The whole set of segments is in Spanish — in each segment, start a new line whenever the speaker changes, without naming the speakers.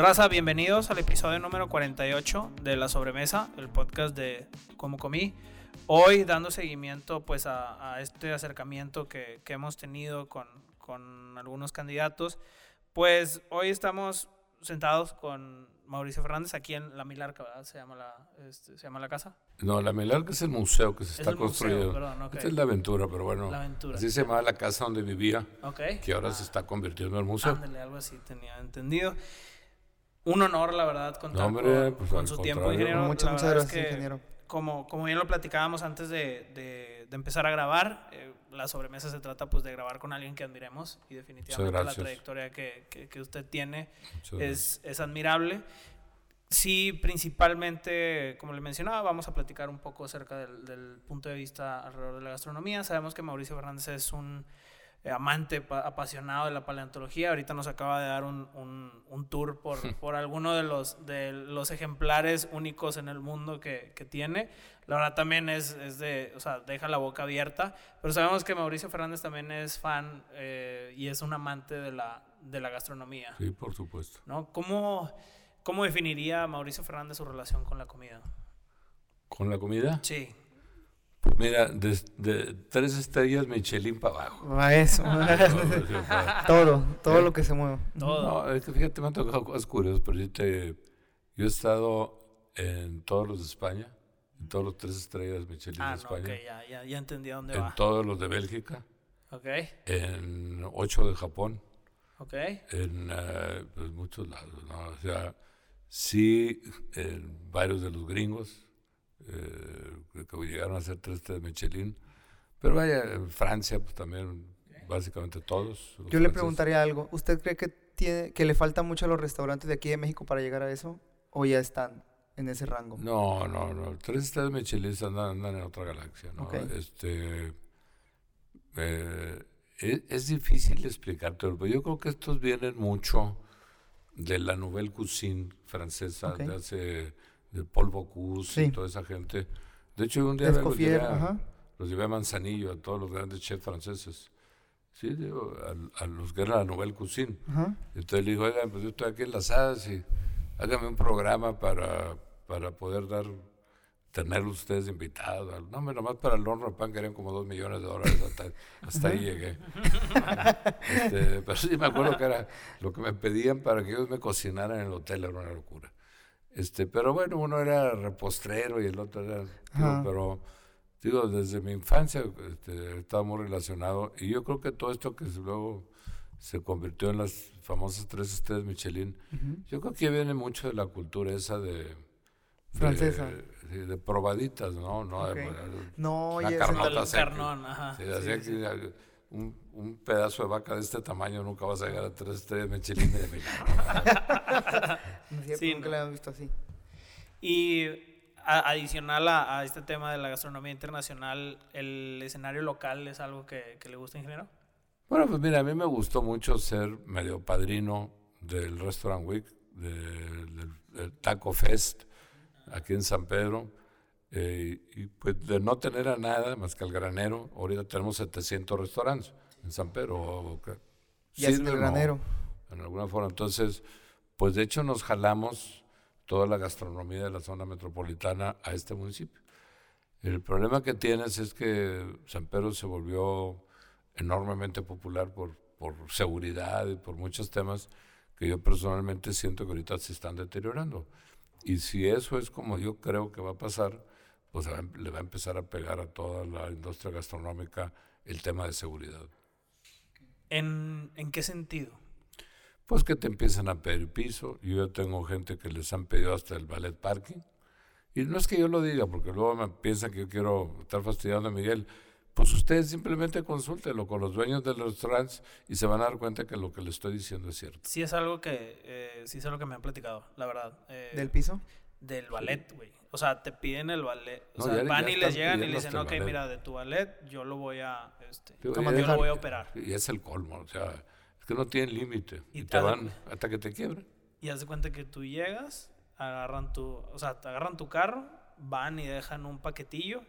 Raza, bienvenidos al episodio número 48 de La Sobremesa, el podcast de Cómo Comí. Hoy dando seguimiento pues a, a este acercamiento que, que hemos tenido con, con, algunos candidatos. Pues hoy estamos sentados con Mauricio Fernández aquí en La Milarca, ¿verdad? Se llama la, este, se llama la casa.
No, La Milarca es el museo que se está construyendo. Perdón, okay. Esta es la aventura, pero bueno.
La aventura.
Así se llamaba la casa donde vivía,
okay.
que ahora ah. se está convirtiendo en museo.
Ándale, algo así tenía entendido. Un honor, la verdad, contar
no, hombre,
con,
pues,
con su tiempo, ingeniero.
Muchas, muchas gracias, que, ingeniero.
Como, como bien lo platicábamos antes de, de, de empezar a grabar, eh, la sobremesa se trata pues de grabar con alguien que admiremos y definitivamente la trayectoria que, que, que usted tiene es, es, admirable. Sí, principalmente, como le mencionaba, vamos a platicar un poco acerca del, del punto de vista alrededor de la gastronomía. Sabemos que Mauricio Fernández es un amante, apasionado de la paleontología. Ahorita nos acaba de dar un, un, un tour por, por alguno de los, de los ejemplares únicos en el mundo que, que tiene. La verdad también es, es, de, o sea, deja la boca abierta. Pero sabemos que Mauricio Fernández también es fan eh, y es un amante de la, de la gastronomía.
Sí, por supuesto.
¿No? ¿Cómo, ¿Cómo definiría Mauricio Fernández su relación con la comida?
¿Con la comida?
Sí.
Pues mira, de, de, tres estrellas Michelin para abajo.
A eso. todo, todo ¿Eh? lo que se mueve.
Todo.
No, es que fíjate, me han tocado cosas curiosas, pero yo, te, yo he estado en todos los de España, en todos los tres estrellas Michelin
ah,
de España.
No, okay, ya, ya, ya entendí a dónde
en
va.
En todos los de Bélgica.
Ok.
En ocho de Japón.
Ok.
En uh, pues, muchos lados, ¿no? O sea, sí, en varios de los gringos eh, que llegaron a ser tres de Michelin. Pero vaya, Francia, pues también, básicamente todos.
Yo franceses. le preguntaría algo. ¿Usted cree que, tiene, que le falta mucho a los restaurantes de aquí de México para llegar a eso? ¿O ya están en ese rango?
No, no, no. Tres estrellas Michelin andan, andan, en otra galaxia, ¿no?
Okay.
Este. Eh, es, es, difícil explicarte, pero yo creo que estos vienen mucho de la nouvelle cuisine francesa
Okay.
de hace de Paul Bocuse
Sí.
y toda esa gente. De hecho, un día los llevé, a, los llevé a Manzanillo, a todos los grandes chefs franceses. Sí, digo, a, a los que eran la Nouvelle Cuisine.
Ajá.
Entonces le digo, oigan, pues yo estoy aquí en las hadas y hágame un programa para, para poder dar, tener ustedes invitados. No, nomás para el horno de pan querían como dos millones de dólares. Hasta, hasta ahí llegué. Este, pero sí me acuerdo que era lo que me pedían para que ellos me cocinaran en el hotel, era una locura. Este, pero bueno, uno era repostrero y el otro era, digo, pero digo, desde mi infancia este, estaba muy relacionado y yo creo que todo esto que luego se convirtió en las famosas tres estrellas Michelin,
Uh -huh.
yo creo que viene mucho de la cultura esa de
francesa,
de, de probaditas, ¿no? No,
okay.
de,
no
una
y
carnota
el carnón, ajá.
Sí, sí, sí. Que, un, un, pedazo de vaca de este tamaño nunca vas a llegar a tres estrellas Michelin de México.
no cierto,
Sí,
nunca
no.
la he visto así.
Y a- adicional a, a este tema de la gastronomía internacional, ¿el escenario local es algo que, que le gusta, ingeniero?
Bueno, pues mira, a mí me gustó mucho ser medio padrino del Restaurant Week, de, del, del Taco Fest, aquí en San Pedro. Eh, y pues de no tener a nada más que al granero, ahorita tenemos 700 restaurantes en San Pedro.
es
sirven
el granero.
en alguna forma. Entonces, pues de hecho nos jalamos toda la gastronomía de la zona metropolitana a este municipio. El problema que tienes es que San Pedro se volvió enormemente popular por, por seguridad y por muchos temas que yo personalmente siento que ahorita se están deteriorando. Y si eso es como yo creo que va a pasar, pues va- le va a empezar a pegar a toda la industria gastronómica el tema de seguridad.
¿En, en qué sentido?
Pues que te empiezan a pedir piso. Yo tengo gente que les han pedido hasta el ballet parking. Y no es que yo lo diga, porque luego me piensan que yo quiero estar fastidiando a Miguel. Pues ustedes simplemente consúltenlo con los dueños de los restaurantes y se van a dar cuenta que lo que le estoy diciendo es cierto.
Sí es algo que, eh, sí es algo que me han platicado, la verdad. Eh,
¿Del piso?
Del ballet, güey. O sea, te piden el ballet. O
No,
sea, van y les llegan y le dicen, ok,
ballet".
mira, de tu ballet yo lo voy a, este,
Digo,
yo lo voy a operar.
Y es el colmo, o sea, es que no tienen límite.
Y
Y,
te
van hasta que te quiebren.
Y haz de cuenta que tú llegas, agarran tu, o sea, te agarran tu carro, van y dejan un paquetillo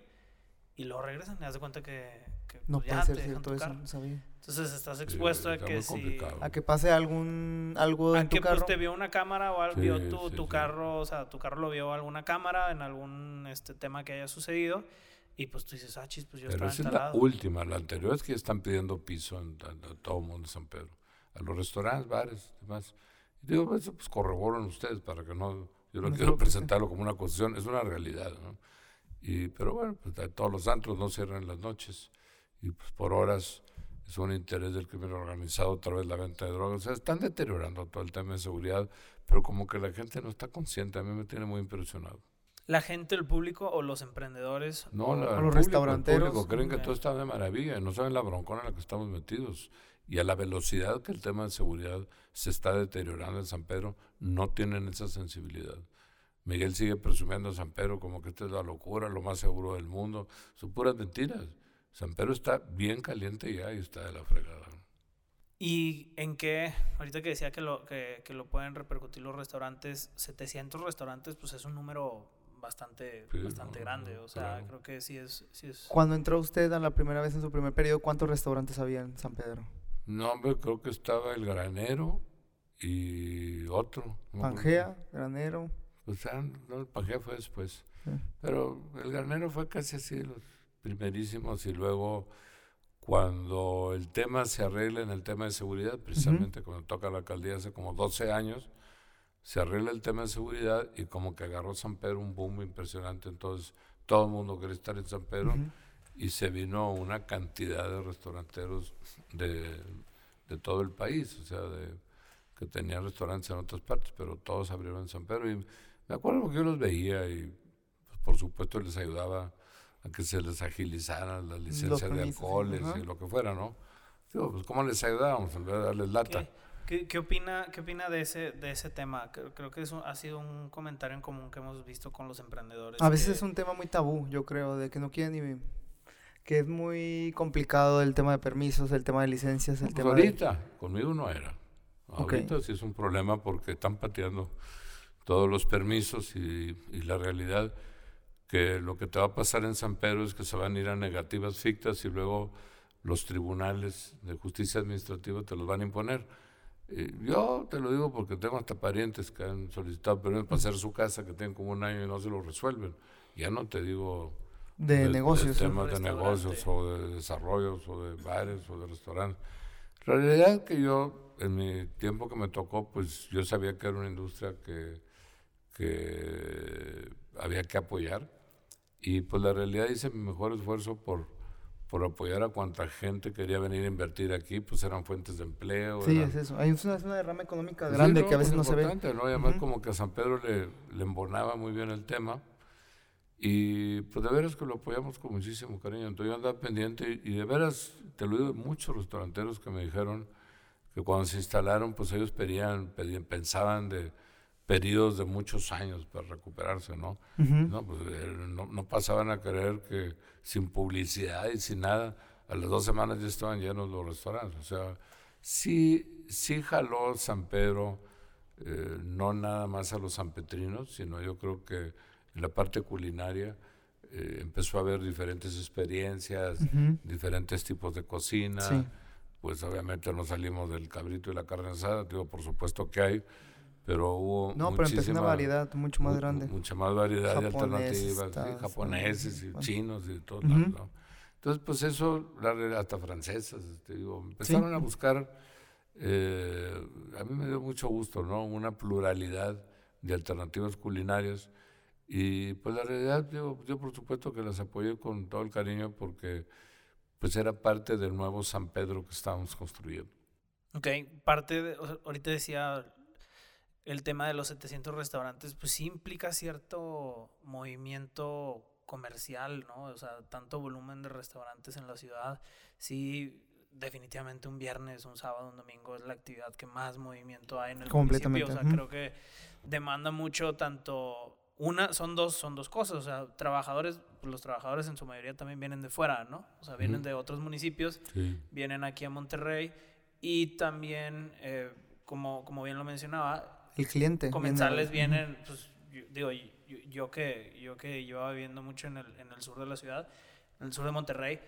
y luego regresan y das de cuenta que,
no pues, puede ser cierto eso, no sabía.
Entonces estás expuesto a que si...
A que pase algún... algo en tu que, pues, carro.
te vio una cámara o algo, vio tu, tu carro, o sea, tu carro lo vio alguna cámara en algún este tema que haya sucedido y pues tú dices, ah, chis, pues yo
Pero esa es la última, la anterior es que están pidiendo piso en, todo el mundo de San Pedro. A los restaurantes, bares, demás. Y digo, eso pues corroboran ustedes para que no... Yo no, quiero presentarlo como una acusación, es una realidad, ¿no? Y, pero bueno, pues todos los antros no cierran en las noches y pues por horas es un interés del crimen organizado otra vez la venta de drogas. O sea, están deteriorando todo el tema de seguridad, pero como que la gente no está consciente, a mí me tiene muy impresionado.
¿La gente, el público o los emprendedores?
No,
o
los restauranteros. creen que todo está de maravilla, no saben la broncona en la que estamos metidos. Y a la velocidad que el tema de seguridad se está deteriorando en San Pedro, no tienen esa sensibilidad. Miguel sigue presumiendo a San Pedro como que esta es la locura, lo más seguro del mundo. Son puras mentiras. San Pedro está bien caliente ya y está de la fregada.
¿Y en qué? Ahorita que decía que lo, que, que lo pueden repercutir los restaurantes, 700 restaurantes, pues es un número bastante, bastante grande. O sea, creo que sí es, sí es...
Cuando entró usted a la primera vez en su primer periodo, ¿cuántos restaurantes había en San Pedro?
No, hombre, creo que estaba el granero y otro.
Pangea, granero.
O sea, no, el Pangea fue después. Pero el granero fue casi así, los primerísimos y luego cuando el tema se arregla en el tema de seguridad, precisamente cuando toca la alcaldía hace como 12 años, se arregla el tema de seguridad y como que agarró San Pedro un boom impresionante, entonces todo el mundo quería estar en San Pedro y se vino una cantidad de restauranteros de, de, todo el país, o sea, de, que tenían restaurantes en otras partes, pero todos abrieron en San Pedro. Y me acuerdo que yo los veía y pues, por supuesto les ayudaba a que se les agilizaran las licencias de alcoholes y lo que fuera, ¿no? Digo, pues ¿cómo les ayudábamos en vez de darles lata?
¿Qué, qué, opina, qué opina de ese, de ese tema? Creo, creo que eso ha sido un comentario en común que hemos visto con los emprendedores.
A veces es un tema muy tabú, yo creo, de que no quieren ni... Que es muy complicado el tema de permisos, el tema de licencias, el
pues
tema
ahorita, conmigo no era. Ahorita sí es un problema porque están pateando todos los permisos y, y la realidad que lo que te va a pasar en San Pedro es que se van a ir a negativas fictas y luego los tribunales de justicia administrativa te los van a imponer. yo te lo digo porque tengo hasta parientes que han solicitado permiso para hacer su casa, que tienen como un año y no se lo resuelven. Ya no te digo
de, negocios.
De temas de negocios o de desarrollos o de bares o de restaurantes. La realidad que yo, en mi tiempo que me tocó, pues yo sabía que era una industria que, que había que apoyar y pues la realidad hice mi mejor esfuerzo por, por apoyar a cuanta gente quería venir a invertir aquí, pues eran fuentes de empleo.
Sí, es eso. Hay una, una derrama económica grande que a veces pues, no se ve.
¿no? Y además como que a San Pedro le, le embonaba muy bien el tema. Y pues de veras que lo apoyamos con muchísimo cariño. Entonces yo andaba pendiente y, de veras, te lo digo, muchos restauranteros que me dijeron que cuando se instalaron, pues ellos pedían, pedían pensaban de periodos de muchos años para recuperarse, ¿no? no, pues, no, no, pasaban a creer que sin publicidad y sin nada, a las dos semanas ya estaban llenos los restaurantes. O sea, sí, sí jaló San Pedro, eh, no nada más a los sanpetrinos, sino yo creo que en la parte culinaria eh, empezó a haber diferentes experiencias, diferentes tipos de cocina. Pues obviamente no salimos del cabrito y la carne asada, digo, por supuesto que hay, pero hubo
no pero empezó una variedad mucho más grande.
mucha más variedad de alternativas japoneses y chinos y todo entonces pues eso hasta francesas te digo empezaron a buscar eh, a mí me dio mucho gusto no una pluralidad de alternativas culinarias y pues la realidad yo, yo por supuesto que las apoyé con todo el cariño porque pues era parte del nuevo San Pedro que estábamos construyendo.
Ok, parte de, ahorita decía el tema de los 700 restaurantes, pues sí implica cierto movimiento comercial, ¿no? O sea, tanto volumen de restaurantes en la ciudad. Sí, definitivamente un viernes, un sábado, un domingo es la actividad que más movimiento hay en el municipio. O sea, creo que demanda mucho tanto una son dos son dos cosas, o sea, trabajadores, pues los trabajadores en su mayoría también vienen de fuera, ¿no? O sea, vienen de otros municipios, vienen aquí a Monterrey y también eh, como como bien lo mencionaba,
el cliente.
Comensales vienen, pues, digo, yo, que, yo que llevaba viviendo mucho en el, en el sur de la ciudad, en el sur de Monterrey,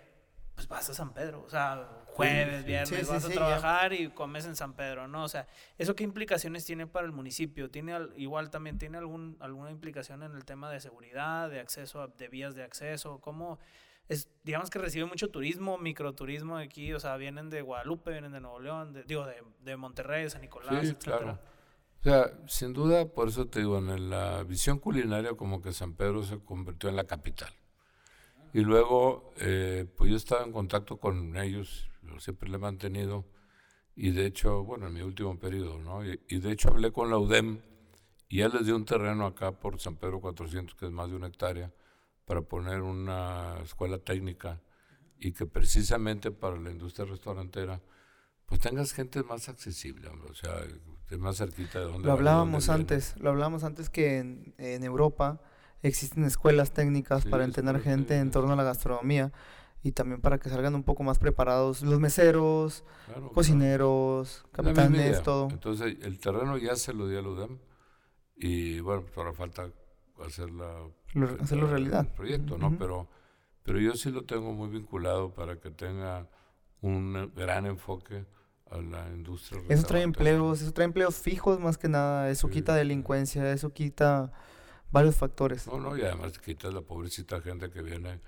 pues vas a San Pedro, o sea, jueves, viernes, vas a trabajar y comes en San Pedro, ¿no? O sea, ¿eso qué implicaciones tiene para el municipio? ¿Tiene igual también tiene algún, alguna implicación en el tema de seguridad, de acceso, de vías de acceso? ¿Cómo es, digamos que recibe mucho turismo, microturismo aquí, o sea, vienen de Guadalupe, vienen de Nuevo León, digo, de, de, Monterrey, de San Nicolás,
sí, claro. O sea, sin duda, por eso te digo, en la visión culinaria como que San Pedro se convirtió en la capital. Y luego, eh, pues yo estaba en contacto con ellos, siempre le he mantenido, y de hecho, bueno, en mi último periodo, ¿no? Y, y de hecho hablé con la UDEM, y ya les dio un terreno acá por San Pedro 400, que es más de una hectárea, para poner una escuela técnica y que precisamente para la industria restaurantera pues tengas gente más accesible, o sea, más cerquita de donde
Lo hablábamos antes, lo hablábamos antes que en, Europa existen escuelas técnicas para entrenar gente en torno a la gastronomía y también para que salgan un poco más preparados los meseros, cocineros, capitanes, todo.
Entonces el terreno ya se lo dio a UDEM y bueno, pues ahora falta hacerla,
hacerlo realidad. El
proyecto, ¿no? Pero, pero yo sí lo tengo muy vinculado para que tenga un gran enfoque a la industria.
Eso trae empleos, eso trae empleos fijos más que nada, eso quita delincuencia, eso quita varios factores.
No, no, y además quita la pobrecita gente que viene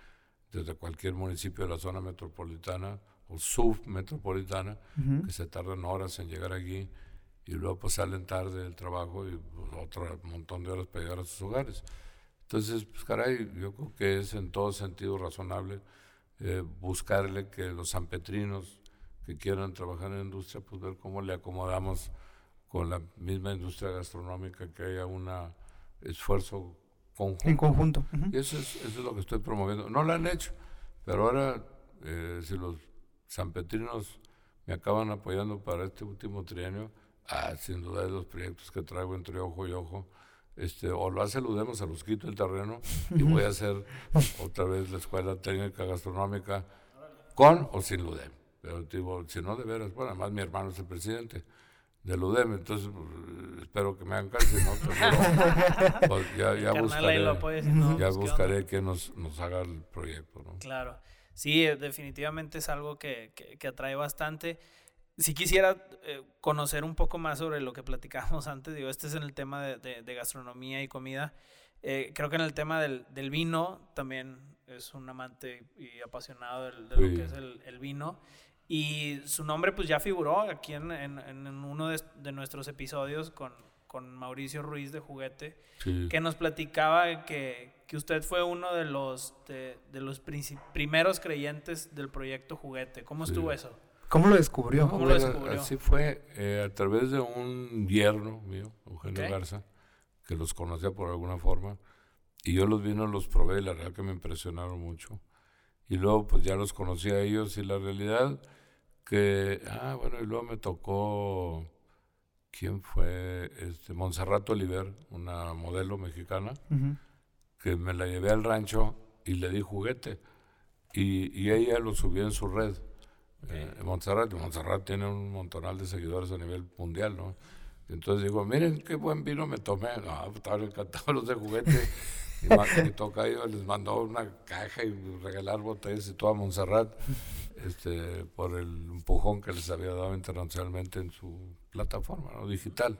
desde cualquier municipio de la zona metropolitana o submetropolitana, que se tardan horas en llegar aquí y luego pues salen tarde del trabajo y pues, otro montón de horas para llegar a sus hogares. Entonces, pues caray, yo creo que es en todo sentido razonable eh, buscarle que los sanpetrinos que quieran trabajar en industria, pues ver cómo le acomodamos con la misma industria gastronómica, que haya un esfuerzo conjunto.
En conjunto.
Y eso es, eso es lo que estoy promoviendo. No lo han hecho, pero ahora, eh, si los sanpetrinos me acaban apoyando para este último trienio, Ah, sin duda de los proyectos que traigo entre ojo y ojo. Este, o lo hace Ludemos, se los quito el terreno y voy a hacer otra vez la escuela técnica gastronómica con o sin Ludem. Pero digo, si no de veras, bueno, además mi hermano es el presidente de Ludem, entonces pues, espero que me hagan caso, ¿no? Pues, ya, ya buscaré, ya buscaré que nos, nos haga el proyecto, ¿no?
Claro, sí, definitivamente es algo que, que, que atrae bastante si quisiera eh, conocer un poco más sobre lo que platicábamos antes, digo, este es en el tema de, de, gastronomía y comida. Eh, creo que en el tema del, del, vino también es un amante y apasionado de, lo que es el, el, vino. Y su nombre pues ya figuró aquí en, en, en uno de, nuestros episodios con, con Mauricio Ruiz de Juguete, que nos platicaba que, que, usted fue uno de los, de, los primeros creyentes del proyecto Juguete. ¿Cómo estuvo eso?
¿Cómo lo descubrió?
¿Cómo lo descubrió?
Así fue eh, a través de un yerno mío, Eugenio Garza, que los conocía por alguna forma. Y yo los vino, los probé y la verdad que me impresionaron mucho. Y luego pues ya los conocí a ellos y la realidad que, ah, bueno, y luego me tocó, ¿quién fue? Este, Montserrat Oliver, una modelo mexicana, que me la llevé al rancho y le di juguete. Y, y ella lo subió en su red. Eh, Montserrat. Montserrat tiene un montonal de seguidores a nivel mundial, ¿no? Entonces digo, miren qué buen vino me tomé. No, pues, estaban encantados los de juguete. y mi toca yo les mandó una caja y regalar botellas y todo a Montserrat este, por el empujón que les había dado internacionalmente en su plataforma ¿no? digital.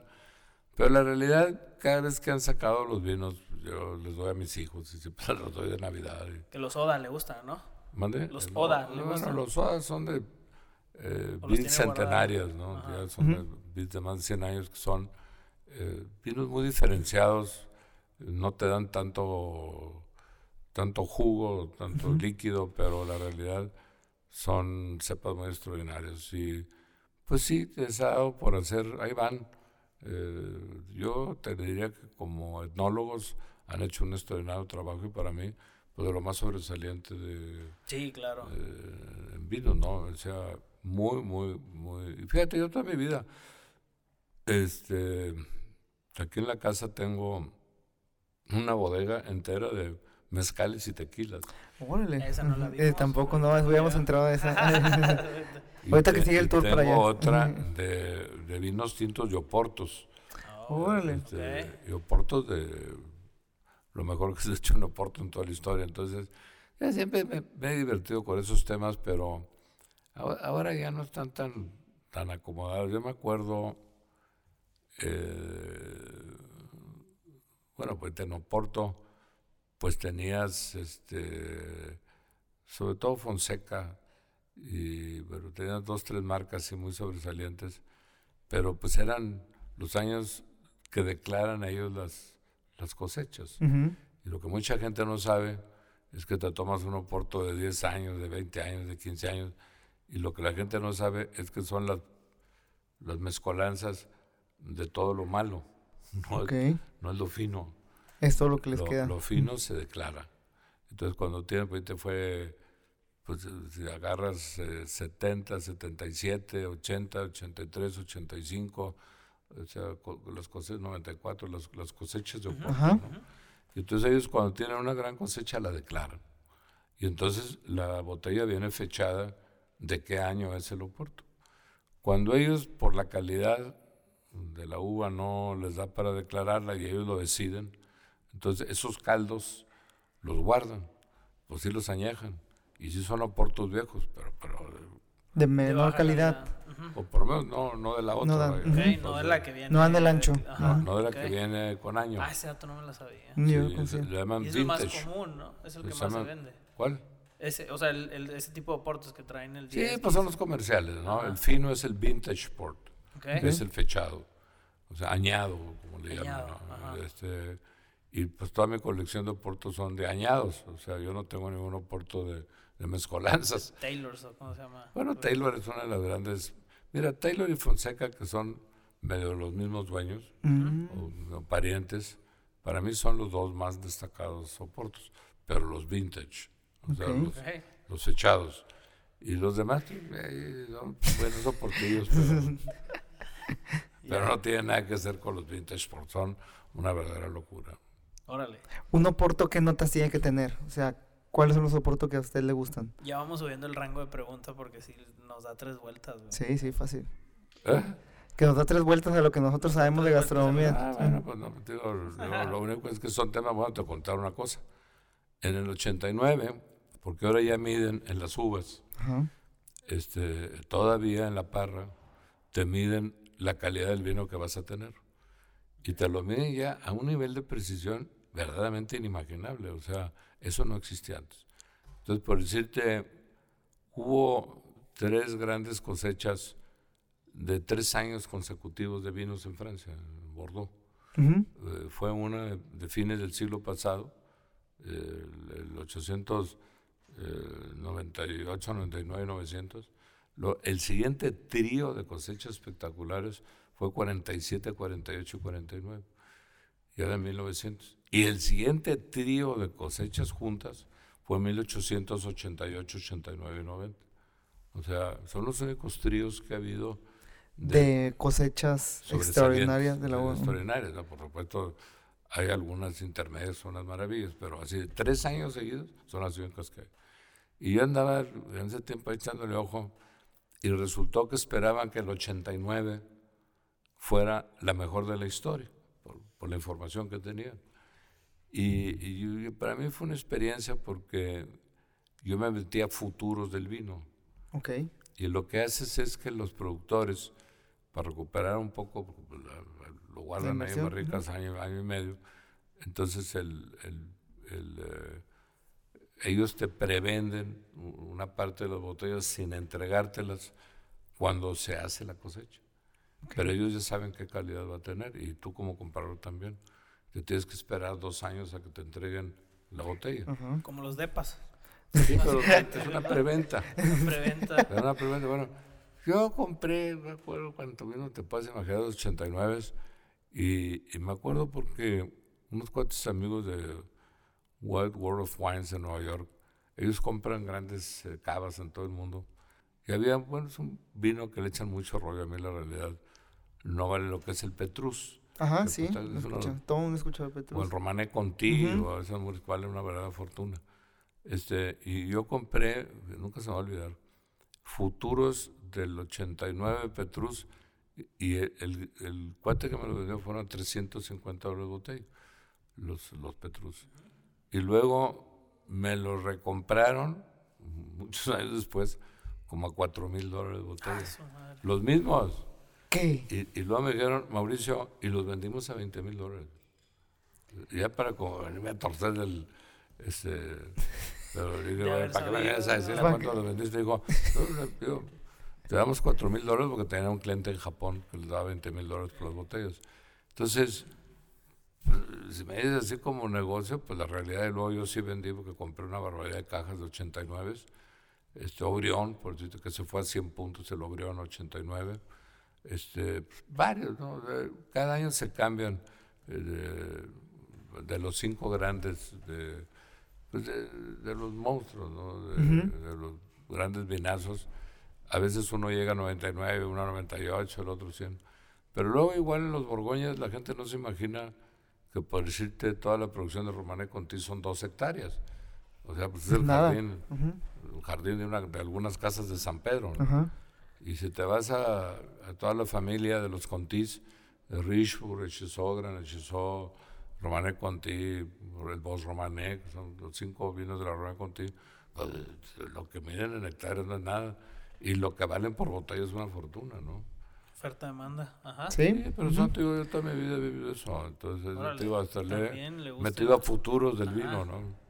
Pero la realidad, cada vez que han sacado los vinos, yo les doy a mis hijos y siempre los doy de Navidad.
Que los Oda le gustan, ¿no?
¿Mande?
Los Oda.
No, bueno, los Oda son de eh, centenarios, ¿no? Ya son de más de 100 años que son eh, vinos muy diferenciados, no te dan tanto, tanto jugo, tanto líquido, pero la realidad son cepas muy extraordinarias. Y pues sí, les ha dado por hacer, ahí van. Eh, yo te diría que como etnólogos han hecho un extraordinario trabajo y para mí, pues de lo más sobresaliente de...
Sí, claro.
en vino, ¿no? O sea, muy, muy, muy. Fíjate, yo toda mi vida, este, aquí en la casa tengo una bodega entera de mezcales y tequilas.
Órale. Esa no la eh, tampoco no habíamos entrado a esa. Ahorita que sigue el tour para allá.
otra de, de, vinos tintos y oportos.
Órale.
Este, Y oportos de lo mejor que se ha hecho en Oporto en toda la historia. Entonces, Ya siempre me, he divertido con esos temas, pero ahora, ya no están tan, tan acomodados. Yo me acuerdo, eh, bueno, pues en Oporto, pues tenías, este, sobre todo Fonseca, y pero tenías dos, tres marcas muy sobresalientes, pero pues eran los años que declaran ellos las, las cosechas. Y lo que mucha gente no sabe es que te tomas un oporto de 10 años, de 20 años, de 15 años, y lo que la gente no sabe es que son las, las mezcolanzas de todo lo malo, no, es, no es lo fino.
Es todo lo que les
lo,
queda.
Lo fino se declara. Entonces cuando tiene, pues te fue, pues si agarras 70, 77, 80, 83, 85, o sea, las cosechas 94, las, las cosechas de oporto, Y entonces ellos cuando tienen una gran cosecha la declaran. Y entonces la botella viene fechada de qué año es el oporto. Cuando ellos, por la calidad de la uva, no les da para declararla y ellos lo deciden, entonces esos caldos los guardan, pues sí los añejan. Y sí son oportos viejos, pero, pero
de menor calidad.
O por lo menos no, no de la otra.
No, no de la que viene.
No dan el ancho.
No, de la que viene con año.
Ah, ese dato no me lo sabía.
Sí, le llaman
y
es el
más común, ¿no? Es el que más se vende.
¿Cuál?
Ese, o sea, el, el, ese tipo de portos que traen el
10. Sí, pues son los comerciales, ¿no? El fino es el vintage port, que es el fechado, o sea, añado, como le llaman. ¿no? Este, y pues toda mi colección de portos son de añados, o sea, yo no tengo ningún oporto de, de mezcolanzas.
Taylor, ¿cómo se llama?
Bueno, Taylor es una de las grandes. Mira, Taylor y Fonseca, que son medio los mismos dueños, o, parientes, para mí son los dos más destacados soportos, pero los vintage, o sea, los, echados. Y los demás eh, son buenos soportillos, pero, pero no tienen nada que hacer con los vintage, porque son una verdadera locura.
Órale.
Un oporto, ¿qué notas tiene que tener? O sea, ¿cuáles son los soportos que a usted le gustan?
Ya vamos subiendo el rango de preguntas porque si nos da tres vueltas.
Sí, sí, fácil. ¿Eh? Que nos da tres vueltas a lo que nosotros sabemos de gastronomía.
Ah, bueno, pues no, digo, lo, único es que son temas, bueno, te voy a contar una cosa. En el 89, porque ahora ya miden en las uvas, este, todavía en la parra, te miden la calidad del vino que vas a tener. Y te lo miden ya a un nivel de precisión verdaderamente inimaginable. O sea, eso no existía antes. Entonces, por decirte, hubo tres grandes cosechas de tres años consecutivos de vinos en Francia, en Bordeaux. Eh, fue una de, fines del siglo pasado, el, 898, 99, 900. el siguiente trío de cosechas espectaculares fue 47, 48 y 49, ya de 1900. Y el siguiente trío de cosechas juntas fue 1888, 89 y 90. O sea, son los únicos tríos que ha habido
de, cosechas extraordinarias de la uva.
Extraordinarias, ¿no? por supuesto, hay algunas intermedias, son las maravillas, pero así de tres años seguidos son las únicas que hay. Y yo andaba en ese tiempo echándole ojo y resultó que esperaban que el 89 fuera la mejor de la historia, por, la información que tenían. Y, para mí fue una experiencia porque yo me metí a futuros del vino.
Okay.
Y lo que haces es que los productores, para recuperar un poco, pues, lo guardan ahí en barricas año, año y medio. Entonces el, eh, ellos te prevenden una parte de las botellas sin entregártelas cuando se hace la cosecha. Pero ellos ya saben qué calidad va a tener y tú como comprador también. Te tienes que esperar dos años a que te entreguen la botella.
Como los depas.
Sí, pero es una preventa.
preventa.
Es una preventa. Bueno, yo compré, me acuerdo cuando vino Te Pasa Imaginado 89 y, y me acuerdo porque unos cuantos amigos de Wild World of Wines en Nueva York, ellos compran grandes eh, cavas en todo el mundo. Y había, bueno, es un vino que le echan mucho rollo a mí, la realidad. No vale lo que es el Petrus.
Ajá, sí. todo el mundo escucha el Petrus.
O el Romané Conti, o esas vale una verdadera fortuna. Este, y yo compré, nunca se me va a olvidar, futuros del 89 Petrus y el, el, cuate que me lo vendió fueron 350 dólares de botella, los, los Petrus. Y luego me lo recompraron muchos años después como a 4 mil dólares de botellas. Ah, los mismos.
¿Qué?
Y, luego me dijeron, Mauricio, y los vendimos a 20 mil dólares. Ya para como venirme a torcer del... Este, pero digo, para que me vayas a decir cuánto lo vendiste, digo, te damos 4 mil dólares porque tenía un cliente en Japón que le daba 20 mil dólares por las botellas. Entonces, si me dices así como negocio, pues la realidad es luego yo sí vendí porque compré una barbaridad de cajas de 89. Este Orión, por decirte que se fue a 100 puntos el Orión 89. Este, varios, ¿no? Cada año se cambian eh, de, los cinco grandes, de, pues de, los monstruos, ¿no? de, los grandes vinazos. A veces uno llega a 99, uno a 98, el otro 100. Pero luego igual en los Borgoñas la gente no se imagina que por decirte toda la producción de Romané Conti son dos hectáreas. O sea, pues es el jardín, el jardín de, una, de, algunas casas de San Pedro. Y si te vas a, a, toda la familia de los Contis, de Richburg, Echezó, Gran Echezó, Romané Conti, el Bos Romané, que son los cinco vinos de la Romané Conti, pues, lo que miden en hectáreas no es nada. Y lo que valen por botella es una fortuna, ¿no?
Oferta demanda, ajá.
Sí, pero yo toda mi vida he vivido eso. Entonces, yo te iba a estarle metido a futuros del vino, ¿no?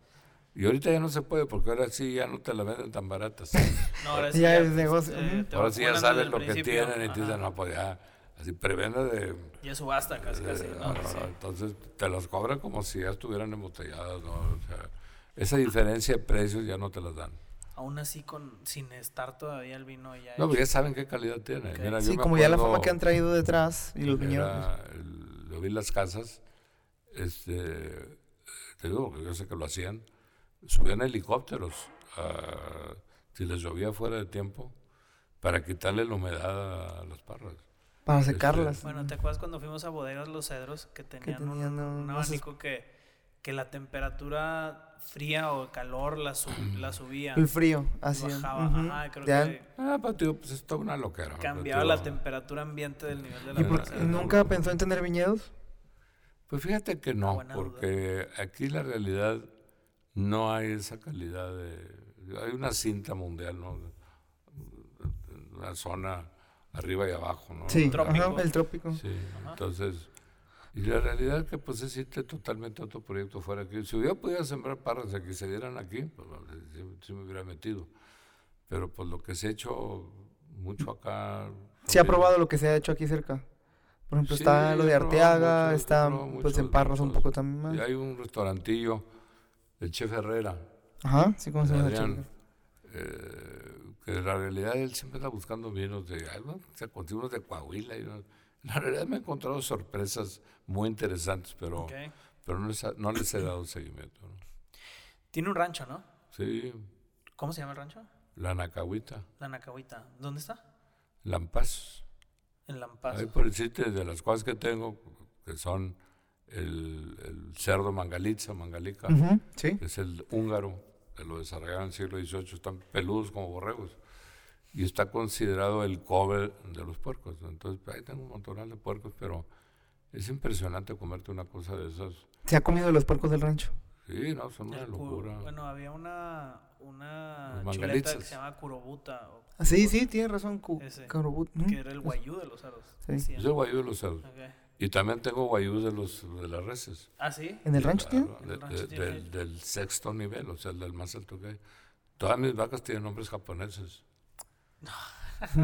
Y ahorita ya no se puede porque ahora sí ya no te la venden tan baratas.
no, ahora sí ya, es negocio.
ahora sí ya sabes lo que tienen y te dicen, no, pues ya, así prevenda de...
Ya subasta casi, casi, ¿no?
Entonces te las cobran como si ya estuvieran embotelladas, ¿no? O sea, esa diferencia de precios ya no te las dan
aún así con sin estar todavía el vino ya
no pero ya saben qué calidad tiene
sí como ya la fama que han traído detrás y los viñedos
lo vi en las casas este te digo que yo sé que lo hacían subían helicópteros si les llovía fuera de tiempo para quitarle la humedad a las parras
para este, secarlas
bueno te acuerdas cuando fuimos a bodegas los cedros que tenían, un, un abanico que que la temperatura fría o calor la, la subía.
El frío, así.
Bajaba, ajá, creo que...
Ah, pues, tío, pues es toda una loquera.
Cambiaba la temperatura ambiente del nivel de la
¿Y ¿Nunca pensó en tener viñedos?
Pues fíjate que no, porque aquí la realidad no hay esa calidad de... Hay una cinta mundial, ¿no? Una zona arriba y abajo, ¿no?
Sí, el trópico.
Sí, entonces y la realidad es que pues existe totalmente otro proyecto fuera aquí. Si hubiera podido sembrar parras aquí, se dieran aquí, pues sí, me hubiera metido. Pero pues lo que se ha hecho mucho acá...
¿Se ha probado lo que se ha hecho aquí cerca? Por ejemplo, está lo de Arteaga, está pues en Parras un poco también más.
Y hay un restaurantillo, el Chef Herrera.
Ajá, sí, ¿cómo se llama?
Eh, que la realidad él siempre está buscando vinos de, algo, unos de Coahuila y la realidad me he encontrado sorpresas muy interesantes, pero, pero no, les no les he dado seguimiento.
Tiene un rancho, ¿no?
Sí.
¿Cómo se llama el rancho?
La Nacahuita.
La Nacahuita. ¿Dónde está?
Lampaz.
En Lampaz.
Ahí por el sitio de las cosas que tengo, que son el, cerdo mangalitza, mangalica,
¿Sí?
es el húngaro, que lo desarrollaron en el siglo XVIII, están peludos como borregos y está considerado el cover de los puercos. Entonces, ahí tengo un montón de puercos, pero es impresionante comerte una cosa de esas.
¿Se ha comido los puercos del rancho?
Sí, no, son una locura.
Bueno, había una, una chuleta que se llama curobuta.
Ah, sí, sí, tiene razón, cu
Que era el guayú de los cerdos.
Sí. Es el guayú de los cerdos. Y también tengo guayú de, los, de las reses.
¿Ah, sí?
¿En el rancho tiene?
del sexto nivel, o sea, del más alto que hay. Todas mis vacas tienen nombres japoneses.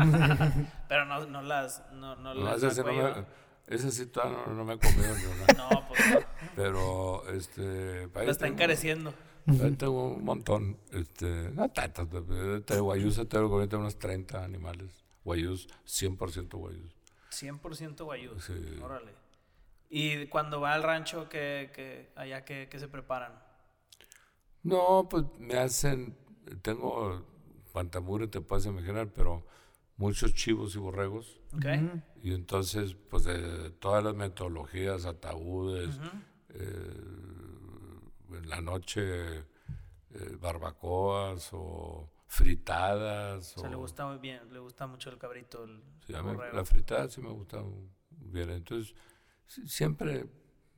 Pero no, no las. No, no, las
ese, no me, ese sí todavía no, no, me he comido ni una.
no, pues no.
Pero, este.
La está encareciendo.
Ahí tengo un montón. Este, no tantas. De guayús tengo unos 30 animales. Guayús, 100% guayús.
100% guayús. Sí. Órale. ¿Y cuando va al rancho, que, que allá que, que se preparan?
No, pues me hacen. Tengo Pantamure te puedes imaginar, pero muchos chivos y borregos. Y entonces, pues de todas las metodologías, ataúdes, eh, en la noche eh, barbacoas o fritadas.
O sea, le gusta muy bien, le gusta mucho el cabrito. El,
sí, la fritada sí me gusta bien. Entonces, siempre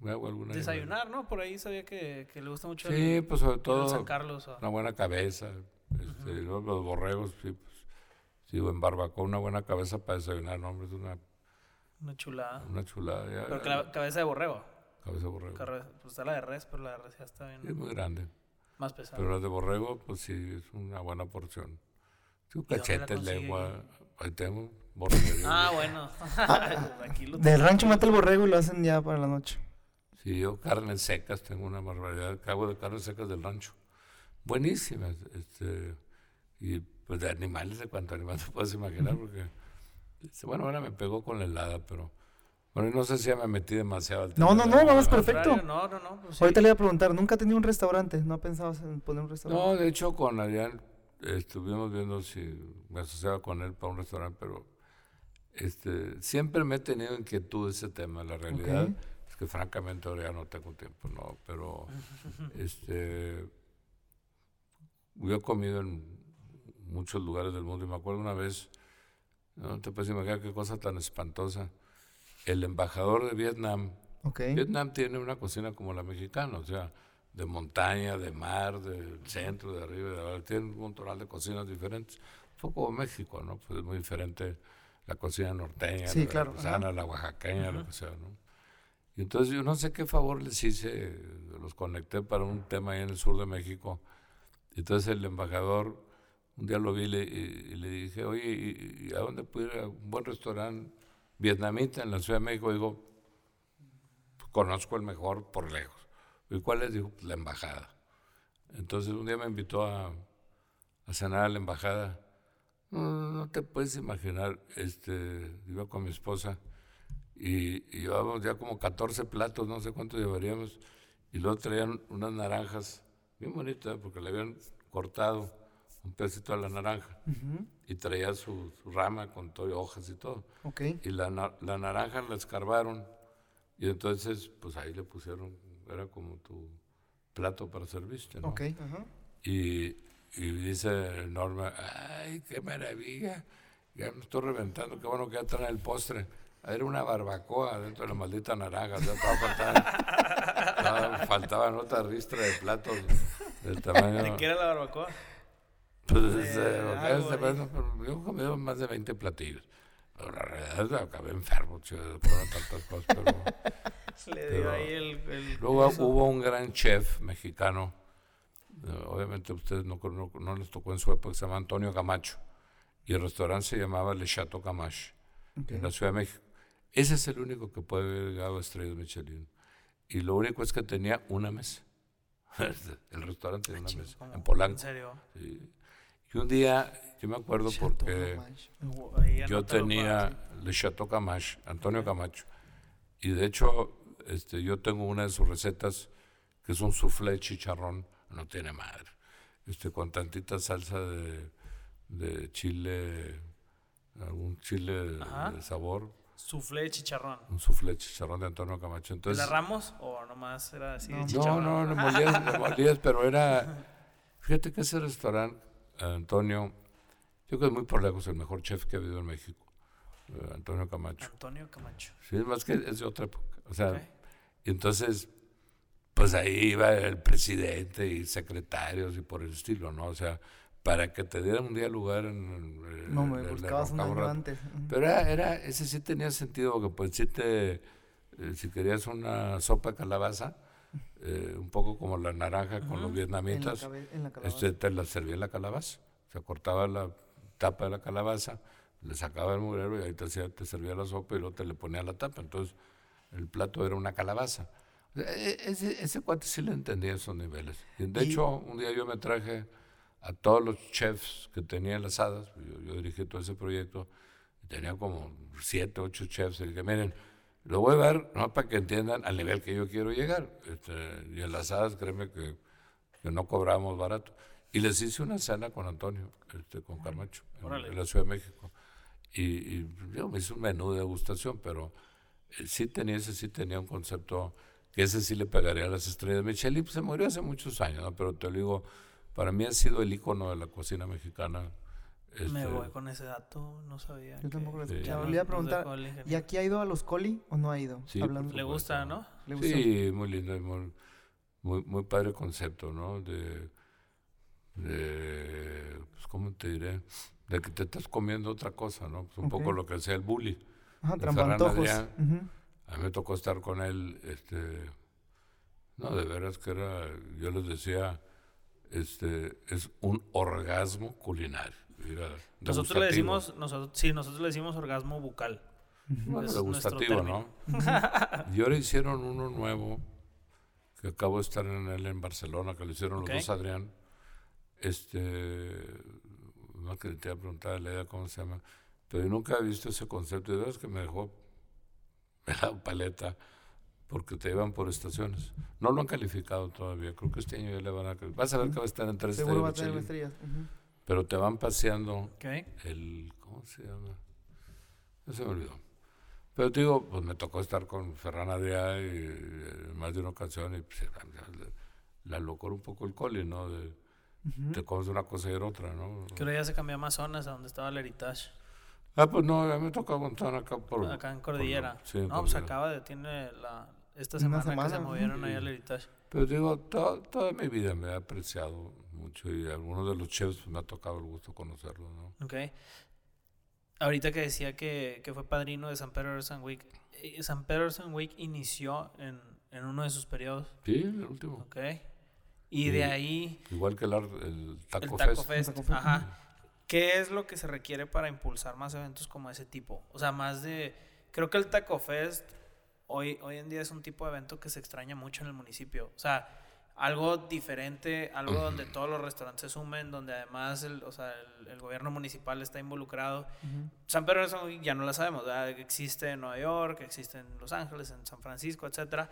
hago alguna.
Desayunar, ¿no? Por ahí sabía que, que le gusta mucho.
Sí, pues sobre todo.
San Carlos.
Una buena cabeza. Este, Los borregos, sí, pues. Digo, en barbacoa, una buena cabeza para desayunar, no, hombre, es una.
Una chulada.
Una chulada, ya.
Pero la cabeza de borrego.
Cabeza de borrego.
Pues está la de res, pero la de res ya está bien.
Es muy grande.
Más pesada.
Pero la de borrego, pues sí, es una buena porción. Sí, cachetes, lengua. Ahí tengo borrego.
ah, bueno.
Aquí lo Del rancho mata el borrego y lo hacen ya para la noche.
Sí, yo carnes secas, tengo una barbaridad. Cago de carnes secas del rancho. Buenísimas. Este, y pues de animales, de cuánto animal te puedes imaginar, porque. Este, bueno, ahora me pegó con la helada, pero. Bueno, no sé si ya me metí demasiado
al tema. No, no, no, vamos perfecto.
No, no, no. Pues
Ahorita le iba a preguntar, ¿nunca tenido un restaurante? ¿No pensabas en poner un restaurante?
No, de hecho, con Adrián estuvimos viendo si me asociaba con él para un restaurante, pero este, siempre me he tenido inquietud de ese tema. La realidad es que, francamente, ahora ya no tengo tiempo, ¿no? Pero, este. Yo he comido en muchos lugares del mundo y me acuerdo una vez, no te puedes imaginar qué cosa tan espantosa el embajador de Vietnam. Vietnam tiene una cocina como la mexicana, o sea, de montaña, de mar, del centro, de arriba, de abajo. Tiene un montón de cocinas diferentes. Fue como México, ¿no? Pues es muy diferente la cocina norteña,
sí, claro,
la oaxaqueña, lo que sea, ¿no? Y entonces yo no sé qué favor les hice, los conecté para un tema ahí en el sur de México. Entonces el embajador, un día lo vi y le, dije, oye, ¿y, a dónde puedo ir a un buen restaurante vietnamita en la Ciudad de México, digo, conozco el mejor por lejos. ¿Y cuál es? Pues, la embajada. Entonces un día me invitó a, cenar a la embajada. No, te puedes imaginar, este, iba con mi esposa y, llevábamos ya como 14 platos, no sé cuánto llevaríamos, y luego traían unas naranjas, bien bonitas, porque le habían cortado un pedacito a la naranja y traía su, rama con todo, hojas y todo. Y la, la, naranja la escarbaron y entonces pues ahí le pusieron, era como tu plato para servirte, ¿no? y, y, dice Norma, ay, qué maravilla, ya me estoy reventando, qué bueno que ya traen el postre. Era una barbacoa dentro de la maldita naranja, faltaban, faltaban otra ristra de platos del tamaño.
¿De qué era la barbacoa?
Pues, este, yo he comido más de 20 platillos. Pero la realidad acabé enfermo, por tantas cosas. Pero,
Le dio ahí el, el
luego hubo un gran chef mexicano, eh, obviamente ustedes no, no, les tocó en su época, se llama Antonio Camacho. Y el restaurante se llamaba Le Chateau Camacho, en la Ciudad de México. Ese es el único que puede haber llegado a Estrellas Michelin. Y lo único es que tenía una mesa. el restaurante tenía una mesa. En Polanco.
¿En serio?
Sí. Y un día, yo me acuerdo porque yo tenía Le Chateau Camacho, Antonio Camacho, y de hecho este, yo tengo una de sus recetas que es un soufflé chicharrón, no tiene madre, este, con tantita salsa de, de chile, algún chile de, sabor.
Soufflé chicharrón.
Un soufflé chicharrón de Antonio Camacho. Entonces,
¿La Ramos o nomás era así
no,
de chicharrón?
No, no, le molías, pero era... Fíjate que ese restaurante Antonio, yo creo que es muy por lejos el mejor chef que ha habido en México, eh, Antonio Camacho.
Antonio Camacho.
Sí, es más que es de otra época. O sea, y entonces, pues ahí iba el presidente y secretarios y por el estilo, ¿no? O sea, para que te dieran un día lugar en,
no, me buscabas un año antes.
Pero era, era, ese sí tenía sentido, porque pues si te, eh, si querías una sopa de calabaza, eh, un poco como la naranja con los vietnamitas, este, te la servía en la calabaza. Se cortaba la tapa de la calabaza, le sacaba el murero y ahí te, te servía la sopa y luego te le ponía la tapa. Entonces el plato era una calabaza. E, ese, ese cuate sí le entendía esos niveles. Y de hecho, un día yo me traje a todos los chefs que tenía en las hadas, yo, yo dirigí todo ese proyecto, y tenía como siete, ocho chefs, y dije, miren, lo voy a ver, no para que entiendan al nivel que yo quiero llegar. Este, y en las hadas, créeme que, que, no cobramos barato. Y les hice una cena con Antonio, este, con Camacho, en, la Ciudad de México. Y, yo me hice un menú de degustación, pero eh, sí tenía ese, sí tenía un concepto que ese sí le pegaría a las estrellas. Michelin pues, se murió hace muchos años, pero te lo digo, para mí ha sido el icono de la cocina mexicana
Me voy con ese dato, no sabía.
Yo tampoco lo escuchaba. Le iba a preguntar, ¿y aquí ha ido a los coli o no ha ido?
Sí,
Le gusta, ¿no?
Sí, muy lindo, muy, muy, padre concepto, ¿no? De, de, pues, ¿cómo te diré? De que te estás comiendo otra cosa, ¿no? Pues un poco lo que hacía el bully.
Ajá, trampantojos.
A mí me tocó estar con él, este... No, de veras que era, yo les decía, este, es un orgasmo culinario
nosotros le decimos, nosotros, sí, nosotros le decimos orgasmo bucal.
Bueno, degustativo, ¿no? y ahora hicieron uno nuevo, que acabo de estar en él en Barcelona, que lo hicieron los dos Adrián. Este, no que te iba a preguntar a cómo se llama, pero yo nunca he visto ese concepto. Y es que me dejó, me da paleta, porque te llevan por estaciones. No lo han calificado todavía, creo que este año ya le van a... Vas a ver que va a estar en tres
Seguro va a tener estrellas
pero te van paseando el, ¿cómo se llama? No se me olvidó. Pero te digo, pues me tocó estar con Ferran Adrià y, eh, más de una ocasión y pues, la locura un poco el coli, ¿no? De, Te comes una cosa y otra, ¿no?
Creo que ya se cambió a Amazonas, a donde estaba el Heritage.
Ah, pues no, ya me tocó aguantar acá por...
Acá en Cordillera. sí, no, pues acaba de, tiene la... Esta semana, que se movieron ahí al Heritage.
Pero digo, toda mi vida me he apreciado mucho y algunos de los chefs pues, me ha tocado el gusto conocerlos, ¿no?
Ok. Ahorita que decía que, que fue padrino de San Pedro San Week, eh, San Pedro San Week inició en, en, uno de sus periodos.
Sí, el último.
Ok. Y, de ahí...
Igual que el, el Taco,
el taco Fest. Ajá. ¿Qué es lo que se requiere para impulsar más eventos como ese tipo? O sea, más de... Creo que el Taco Fest hoy, hoy en día es un tipo de evento que se extraña mucho en el municipio. O sea, algo diferente, algo donde todos los restaurantes se sumen, donde además el, o sea, el, gobierno municipal está involucrado. San Pedro ya no la sabemos, existe en Nueva York, existe en Los Ángeles, en San Francisco, etc.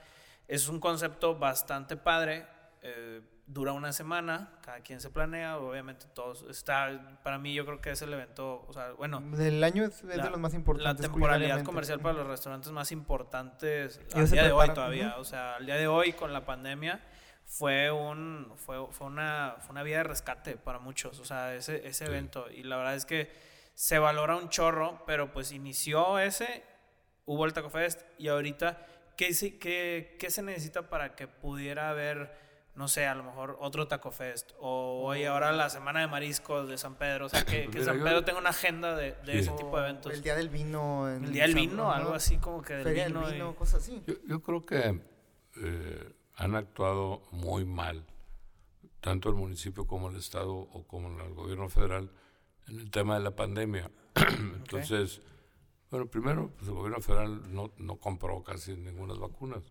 Es un concepto bastante padre, eh, dura una semana, cada quien se planea, obviamente todos, está, para mí yo creo que es el evento, o sea, bueno.
Del año es, de los más importantes.
La temporalidad comercial para los restaurantes más importantes al día de hoy todavía, o sea, al día de hoy con la pandemia fue un fue, fue una fue una vía de rescate para muchos, o sea, ese, ese evento y la verdad es que se valora un chorro, pero pues inició ese, hubo el Taco Fest y ahorita ¿qué, qué, qué se necesita para que pudiera haber no sé, a lo mejor otro Taco Fest o hoy ahora la Semana de Mariscos de San Pedro, o sea, que, que San Pedro tenga una agenda de, de ese tipo de eventos.
El Día del Vino.
el Día del Vino, algo así como que del vino.
vino cosas así.
Yo, yo creo que eh, han actuado muy mal, tanto el municipio como el Estado o como el gobierno federal, en el tema de la pandemia. Entonces, bueno, primero, pues el gobierno federal no, no compró casi ninguna vacunas,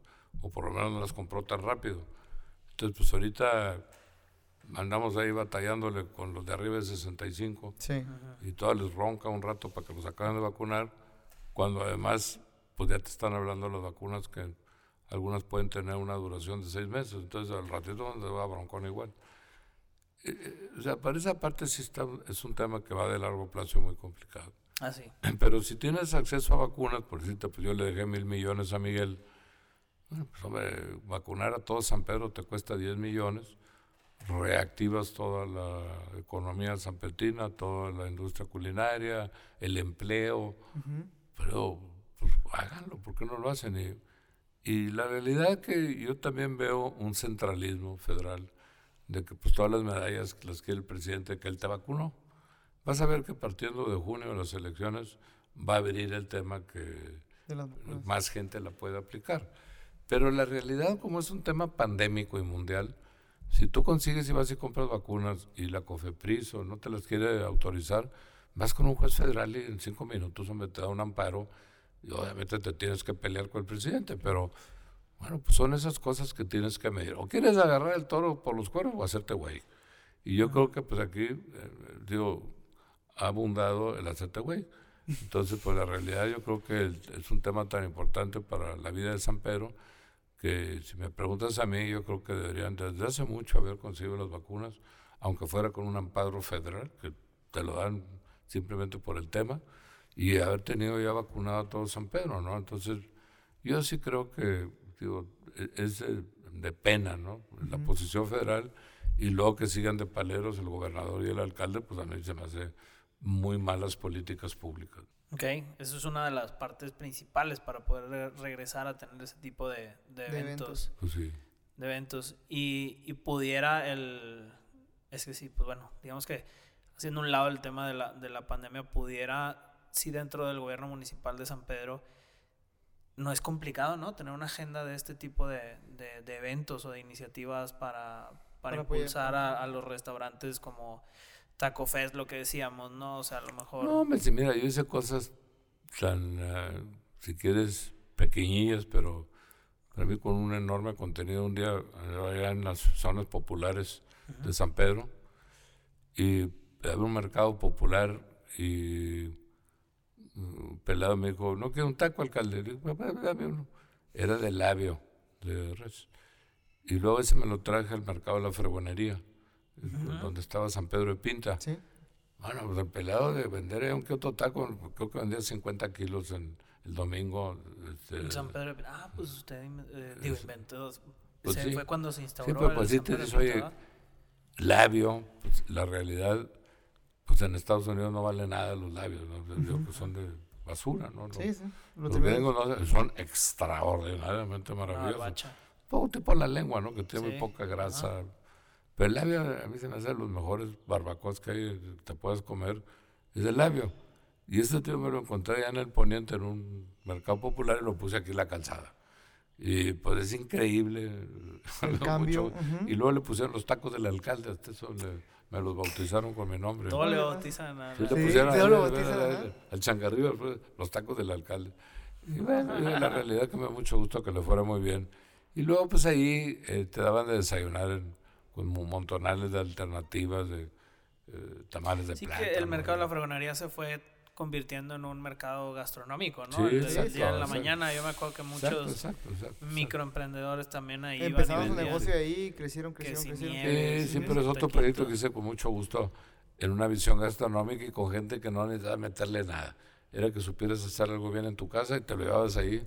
o por lo menos no las compró tan rápido. Entonces, pues ahorita andamos ahí batallándole con los de arriba de 65
sí.
y todas les ronca un rato para que los acaben de vacunar, cuando además, pues ya te están hablando de las vacunas que algunas pueden tener una duración de seis meses, entonces al ratito se va a broncón igual. Eh, eh, o sea, para esa parte sí está, es un tema que va de largo plazo muy complicado.
Ah, sí.
Pero si tienes acceso a vacunas, por decirte, pues yo le dejé mil millones a Miguel, bueno, pues hombre, vacunar a todo San Pedro te cuesta 10 millones, reactivas toda la economía sanpetrina, toda la industria culinaria, el empleo, pero pues háganlo, ¿por qué no lo hacen? Y, y la realidad es que yo también veo un centralismo federal, de que pues todas las medallas las quiere el presidente, que él te vacunó. Vas a ver que partiendo de junio de las elecciones va a venir el tema que más gente la puede aplicar. Pero la realidad, como es un tema pandémico y mundial, si tú consigues y vas y compras vacunas y la COFEPRIS o no te las quiere autorizar, vas con un juez federal y en cinco minutos hombre, te da un amparo y obviamente te tienes que pelear con el presidente, pero bueno, pues son esas cosas que tienes que medir. O quieres agarrar el toro por los cuernos o hacerte güey. Y yo creo que pues aquí, eh, digo, ha abundado el hacerte güey. Entonces, pues la realidad yo creo que es un tema tan importante para la vida de San Pedro que si me preguntas a mí, yo creo que deberían desde hace mucho haber conseguido las vacunas, aunque fuera con un amparo federal, que te lo dan simplemente por el tema y haber tenido ya vacunado a todo San Pedro, ¿no? Entonces, yo sí creo que, digo, e-, es de, pena, ¿no? La posición federal y luego que sigan de paleros el gobernador y el alcalde, pues a mí se me hace muy malas políticas públicas.
Ok, eso es una de las partes principales para poder regresar a tener ese tipo de, eventos.
Pues sí.
De eventos. Y, y, pudiera el... Es que sí, pues bueno, digamos que haciendo un lado el tema de la, de la pandemia, pudiera, sí dentro del gobierno municipal de San Pedro, no es complicado, ¿no? Tener una agenda de este tipo de, de, eventos o de iniciativas para, para, impulsar a, los restaurantes como Taco Fest, lo que decíamos, ¿no? O sea, a lo mejor...
No, mira, yo hice cosas tan, eh, si quieres, pequeñillas, pero para mí con un enorme contenido un día allá en las zonas populares de San Pedro y había un mercado popular y pelado me dijo, no quiero un taco, alcalde. dame uno. Era de labio, de res. Y luego ese me lo traje al mercado de la fregonería, donde estaba San Pedro de Pinta. ¿Sí? Bueno, pues el pelado de vender un que otro taco, creo que vendía 50 kilos en el domingo.
Este, San Pedro de Pinta. Ah, pues usted, eh, digo, inventó. Pues fue cuando se instauró. Sí,
pues, pues sí, te oye, labio, pues, la realidad pues en Estados Unidos no vale nada los labios, ¿no? son de basura, ¿no? Sí, sí. Los gringos son extraordinariamente maravillosos. Todo tipo la lengua, ¿no? Que tiene muy poca grasa. Pero el labio a mí se me hace los mejores barbacoas que hay, te puedes comer, es el labio. Y este tío me lo encontré allá en el poniente, en un mercado popular, y lo puse aquí en la calzada. Y pues es increíble. El cambio. Y luego le pusieron los tacos del alcalde, hasta eso le, me los bautizaron con mi nombre.
Todo le bautizan a
sí, le pusieron al changarrillo, los tacos del alcalde. Y bueno, la realidad que me da mucho gusto que le fuera muy bien. Y luego pues ahí eh, te daban de desayunar con montonales de alternativas, de eh, tamales de
sí
plata.
que el mercado de la fregonería se fue convirtiendo en un mercado gastronómico, ¿no? Sí, el día en la mañana yo me acuerdo que muchos microemprendedores también ahí
Empezaron su negocio ahí, crecieron, crecieron, crecieron.
sí, sí, pero es otro proyecto que hice con mucho gusto en una visión gastronómica y con gente que no necesitaba meterle nada era que supieras hacer algo bien en tu casa y te lo llevabas ahí.